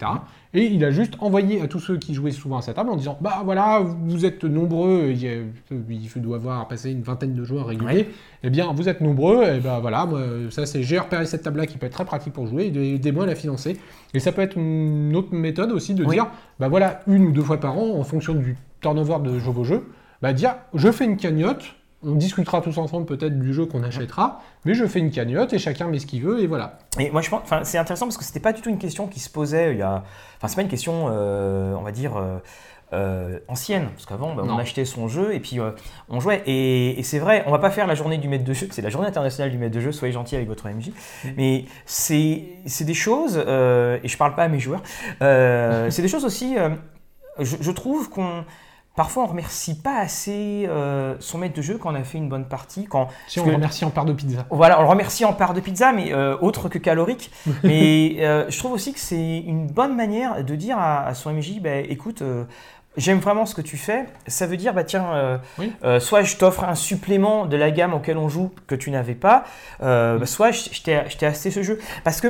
Et il a juste envoyé à tous ceux qui jouaient souvent à sa table en disant Bah voilà, vous êtes nombreux, il, a- il doit avoir passé une vingtaine de joueurs réguliers. Eh bien, vous êtes nombreux, et ben voilà, moi, ça c'est j'ai repéré cette table-là qui peut être très pratique pour jouer, aidez-moi à la financer. Et ça peut être une autre méthode aussi de Oui. dire Bah voilà, une ou deux fois par an, en fonction du turnover de vos jeux, bah dire Je fais une cagnotte. On discutera tous ensemble peut-être du jeu qu'on achètera, mais je fais une cagnotte et chacun met ce qu'il veut et voilà. Et moi, je pense, enfin, c'est intéressant parce que c'était pas du tout une question qui se posait il y a. Enfin, c'est pas une question, euh, on va dire. euh, euh, ancienne, parce qu'avant bah, on achetait son jeu et puis euh, on jouait. Et, et c'est vrai, on va pas faire la journée du maître de jeu, c'est la journée internationale du maître de jeu, soyez gentils avec votre MJ. Mm. Mais c'est des choses, euh, et je parle pas à mes joueurs, [LAUGHS] c'est des choses aussi, je, je trouve qu'on. Parfois, on remercie pas assez euh, son maître de jeu quand on a fait une bonne partie, quand Si on que- remercie en part de pizza. voilà, on le remercie en part de pizza, mais euh, autre que calorique. [LAUGHS] mais euh, je trouve aussi que c'est une bonne manière de dire à, à son MJ, bah, écoute, j'aime vraiment ce que tu fais. Ça veut dire, bah tiens, Oui. soit je t'offre un supplément de la gamme auquel on joue que tu n'avais pas, bah, soit je, je t'ai acheté ce jeu. Parce que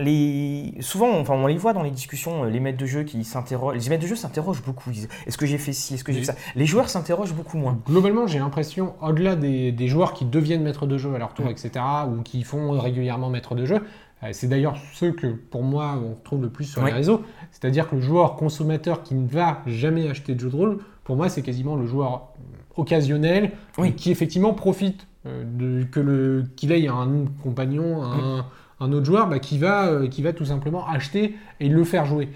les, souvent, enfin, on les voit dans les discussions, euh, les maîtres de jeu qui s'interrogent. Les maîtres de jeu s'interrogent beaucoup. Ils disent, Est-ce que j'ai fait ci Est-ce que j'ai Oui. fait ça? Les joueurs s'interrogent beaucoup moins. Globalement, j'ai l'impression, au-delà des, des joueurs qui deviennent maîtres de jeu à leur tour, etc., ou qui font régulièrement maître de jeu, euh, c'est d'ailleurs ceux que, pour moi, on trouve le plus sur Oui. les réseaux. C'est-à-dire que le joueur consommateur qui ne va jamais acheter de jeu de rôle, pour moi, c'est quasiment le joueur occasionnel Oui. qui effectivement profite euh, de, que le qu'il ait un compagnon, un, un autre joueur, bah, qui va euh, qui va tout simplement acheter et le faire jouer.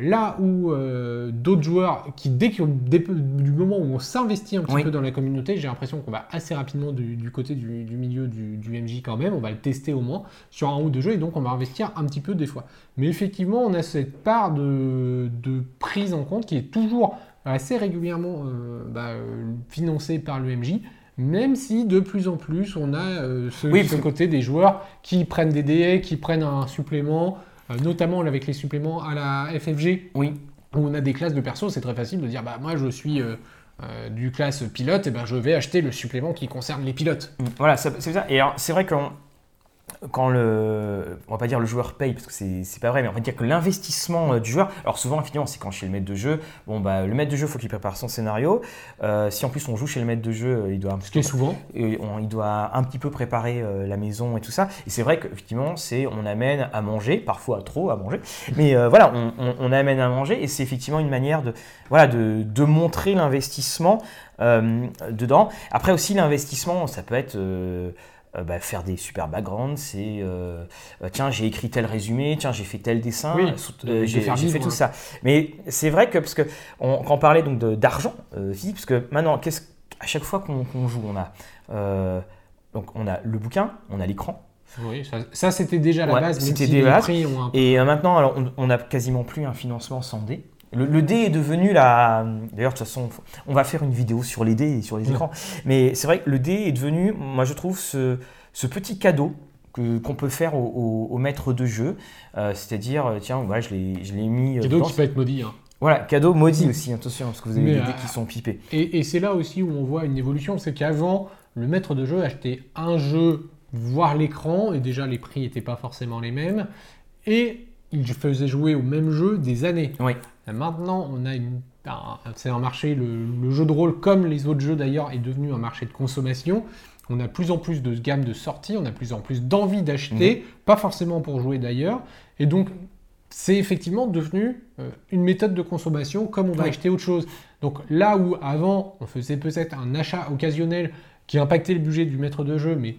Là où euh, d'autres joueurs qui, dès, du moment où on s'investit un petit Oui. peu dans la communauté, j'ai l'impression qu'on va assez rapidement du, du côté du, du milieu du, du MJ quand même, on va le tester au moins sur un ou deux jeux et donc on va investir un petit peu des fois. Mais effectivement, on a cette part de, de prise en compte qui est toujours assez régulièrement euh, bah, financée par le MJ. Même si de plus en plus on a euh, ce, Oui, côté des joueurs qui prennent des dés, qui prennent un supplément, euh, notamment avec les suppléments à la FFG, Oui. où on a des classes de perso, c'est très facile de dire bah moi je suis euh, du classe pilote, et ben je vais acheter le supplément qui concerne les pilotes. Voilà, c'est ça. Et alors, c'est vrai que quand le, on va pas dire le joueur paye parce que c'est pas vrai, mais on va dire que l'investissement euh, du joueur. Alors souvent, effectivement, c'est quand chez le maître de jeu. Bon bah, le maître de jeu, faut qu'il prépare son scénario. Euh, si en plus on joue chez le maître de jeu, euh, il doit un qui est souvent. et on- il doit un petit peu préparer euh, la maison et tout ça. Et c'est vrai qu'effectivement, c'est on amène à manger, parfois trop à manger, mais euh, voilà, on, on- on amène à manger et c'est effectivement une manière de, voilà, de, de montrer l'investissement dedans. Après aussi, l'investissement, ça peut être euh, bah, faire des super backgrounds, c'est euh, euh, tiens j'ai écrit tel résumé, tiens j'ai fait tel dessin, Oui, euh, j'ai fait tout hein. ça. Mais c'est vrai que parce que on, quand on parlait donc d'argent parce que maintenant qu'est-ce à chaque fois qu'on qu'on joue, on a donc on a le bouquin, on a l'écran, Oui, ça, ça, c'était déjà la Ouais, base. c'était un- et maintenant alors on- on n'a quasiment plus un financement sans dé. Le, le dé est devenu la. D'ailleurs, de toute façon, on va faire une vidéo sur les dés et sur les écrans. Mais c'est vrai que le dé est devenu, moi je trouve, ce, ce petit cadeau que- qu'on peut faire au, au- au maître de jeu. Euh, C'est-à-dire, euh, tiens, voilà, je l'ai je l'ai mis. euh, Cadeau qui peut être maudit. hein. Voilà, cadeau maudit aussi, attention, parce que vous avez Mais, des dés qui sont pipés. Et, et c'est là aussi où on voit une évolution, c'est qu'avant, le maître de jeu achetait un jeu, voire l'écran, et déjà les prix n'étaient pas forcément les mêmes, et il faisait jouer au même jeu des années. Oui. Et Maintenant, on a une, c'est un marché, le, le jeu de rôle, comme les autres jeux d'ailleurs, est devenu un marché de consommation. On a plus en plus de gamme de sorties, on a plus en plus d'envie d'acheter, pas forcément pour jouer d'ailleurs. Et donc, c'est effectivement devenu euh, une méthode de consommation comme on va acheter autre chose. Donc là où avant, on faisait peut-être un achat occasionnel qui impactait le budget du maître de jeu, mais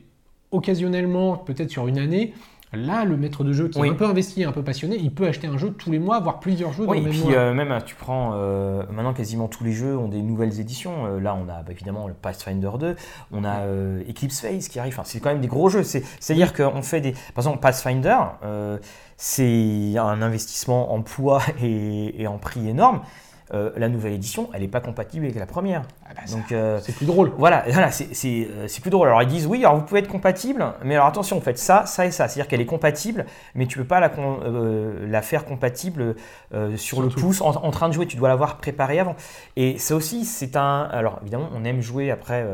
occasionnellement, peut-être sur une année, là, le maître de jeu qui Oui. est un peu investi, un peu passionné, il peut acheter un jeu tous les mois, voire plusieurs jeux Oui, dans et le même puis mois. euh, même, tu prends, euh, maintenant quasiment tous les jeux ont des nouvelles éditions. Euh, là, on a bah, évidemment le Pathfinder 2, on a euh, Eclipse Phase qui arrive. Enfin, c'est quand même des gros jeux. C'est- C'est-à-dire qu'on fait des. Par exemple, Pathfinder, euh, c'est un investissement en poids [LAUGHS] et, et en prix énorme. Euh, la nouvelle édition, elle n'est pas compatible avec la première. Ah bah, ça, Donc, euh, c'est plus drôle. voilà, voilà c'est c'est, euh, c'est plus drôle. Alors ils disent oui, alors vous pouvez être compatible, mais alors attention, vous faites ça, ça et ça. C'est-à-dire qu'elle est compatible, mais tu peux pas la, con- euh, la faire compatible sur le pouce en, en train de jouer. Tu dois l'avoir préparée avant. Et ça aussi, c'est un. Alors évidemment, on aime jouer après.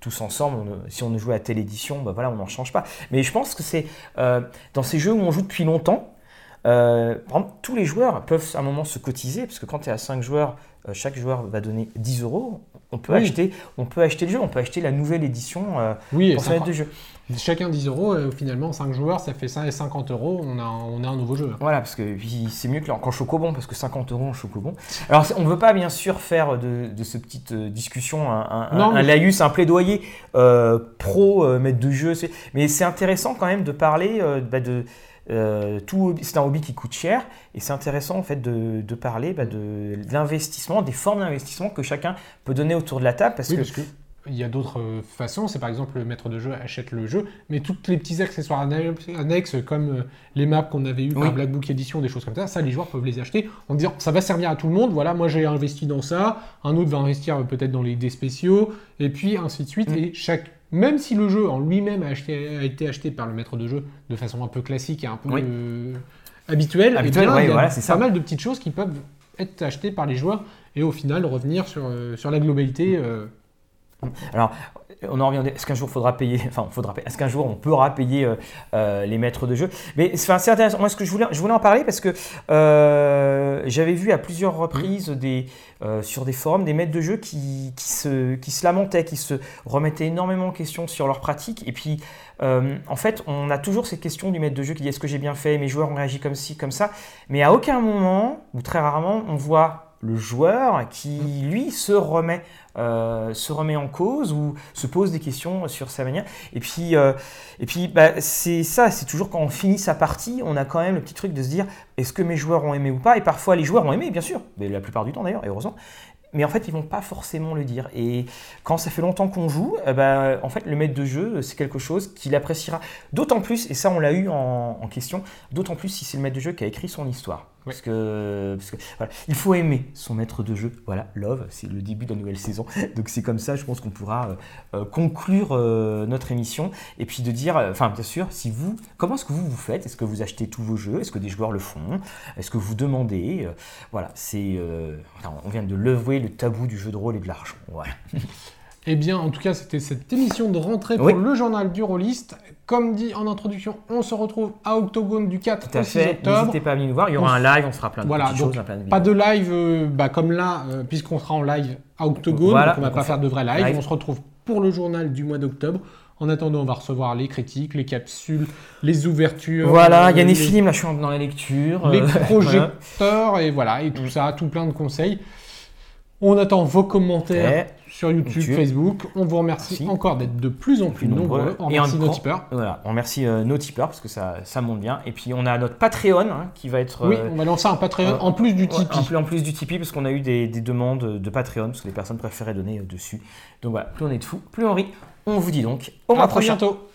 tous ensemble, on, si on joue à telle édition, bah voilà, on n'en change pas. Mais je pense que c'est euh, dans ces jeux où on joue depuis longtemps, euh, par exemple, tous les joueurs peuvent à un moment se cotiser, parce que quand tu es à 5 joueurs, euh, chaque joueur va donner 10 euros. On peut, Oui. acheter, on peut acheter le jeu, on peut acheter la nouvelle édition euh, Oui, pour de jeu. chacun 10 euros, et finalement 5 joueurs, ça fait 50 euros, on a, un- on a un nouveau jeu. Voilà, parce que c'est mieux que qu'en chocobon, parce que 50 euros en chocobon. Alors, on ne veut pas bien sûr faire de, de cette petite euh, discussion un, un- Non, un- laïus, un plaidoyer euh, pro euh, maître de jeu. Mais c'est intéressant quand même de parler euh, bah, de. Euh, c'est un hobby qui coûte cher et c'est intéressant en fait de, de parler bah, de l'investissement, des formes d'investissement que chacun peut donner autour de la table parce Oui, que parce que il y a d'autres euh, façons. C'est par exemple le maître de jeu achète le jeu, mais tous les petits accessoires anne- annexes comme euh, les maps qu'on avait eu Oui. par Black Book Edition, des choses comme ça, ça les joueurs peuvent les acheter en disant ça va servir à tout le monde. Voilà, moi j'ai investi dans ça, un autre va investir peut-être dans les dés spéciaux, et puis ainsi de suite. Mm. Et chaque même si le jeu en lui-même a, été acheté par le maître de jeu de façon un peu classique et un peu Oui. euh, habituelle, eh bien, ouais, il y a voilà, c'est ça. pas mal de petites choses qui peuvent être achetées par les joueurs et au final revenir sur, euh, sur la globalité. euh, on en revient. Est-ce qu'un jour faudra payer [LAUGHS] Enfin, faudra. Est-ce qu'un jour on pourra payer euh, euh, les maîtres de jeu? Mais enfin, c'est intéressant. Moi, ce que je voulais, je voulais en parler parce que euh, j'avais vu à plusieurs reprises des, euh, sur des forums des maîtres de jeu qui, qui, se, qui se lamentaient, qui se remettaient énormément en question sur leur pratique. Et puis, en fait, on a toujours ces questions du maître de jeu qui dit est-ce que j'ai bien fait? Mes joueurs ont réagi comme ci, comme ça. Mais à aucun moment, ou très rarement, on voit le joueur qui, lui, se remet, euh, se remet en cause ou se pose des questions sur sa manière. Et puis, euh, et puis bah, c'est ça, c'est toujours quand on finit sa partie, on a quand même le petit truc de se dire est-ce que mes joueurs ont aimé ou pas? Et parfois, les joueurs ont aimé, bien sûr, mais la plupart du temps d'ailleurs, et heureusement. Mais en fait, ils vont pas forcément le dire. Et quand ça fait longtemps qu'on joue, eh ben, en fait, le maître de jeu, c'est quelque chose qu'il appréciera d'autant plus, et ça, on l'a eu en, en question, d'autant plus si c'est le maître de jeu qui a écrit son histoire. Parce que, parce que voilà, il faut aimer son maître de jeu. Voilà, Love, c'est le début de la nouvelle saison. [LAUGHS] Donc c'est comme ça, je pense qu'on pourra euh, euh, conclure euh, notre émission. Et puis de dire, enfin bien sûr, si vous, comment est-ce que vous vous faites? Est-ce que vous achetez tous vos jeux? Est-ce que des joueurs le font? Est-ce que vous demandez Voilà, c'est, on vient de lever le tabou du jeu de rôle et de l'argent. Voilà. [LAUGHS] Eh bien, en tout cas, c'était cette émission de rentrée pour Oui. le journal du rôliste. Comme dit en introduction, on se retrouve à Octogone du 4 Tout à au 6 fait. octobre. N'hésitez pas à venir nous voir. Il y aura On un live, on fera plein de Voilà, petites donc, choses, plein de Pas de live euh, bah, comme là, euh, puisqu'on sera en live à Octogone, Voilà, donc on va donc pas faire de vrai live. live. On se retrouve pour le journal du mois d'octobre. En attendant, on va recevoir les critiques, les capsules, les ouvertures. Voilà, il y a des films, là je suis dans la lecture. les euh, [LAUGHS] projecteurs et voilà, et tout ça, tout plein de conseils. On attend vos commentaires sur YouTube, YouTube. Facebook. On vous remercie Merci. encore d'être de plus en plus, Plus nombreux. nombreux. On remercie nos tipeurs. Voilà, on remercie euh, nos tipeurs parce que ça, ça monte bien. Et puis on a notre Patreon hein, qui va être. Oui, euh, on va lancer un Patreon ouais. en plus du Tipeee. en, plus, en plus du Tipeee parce qu'on a eu des, des demandes de Patreon parce que les personnes préféraient donner euh, dessus. Donc voilà, plus on est de fous, plus on rit. On vous dit donc au mois prochain. bientôt.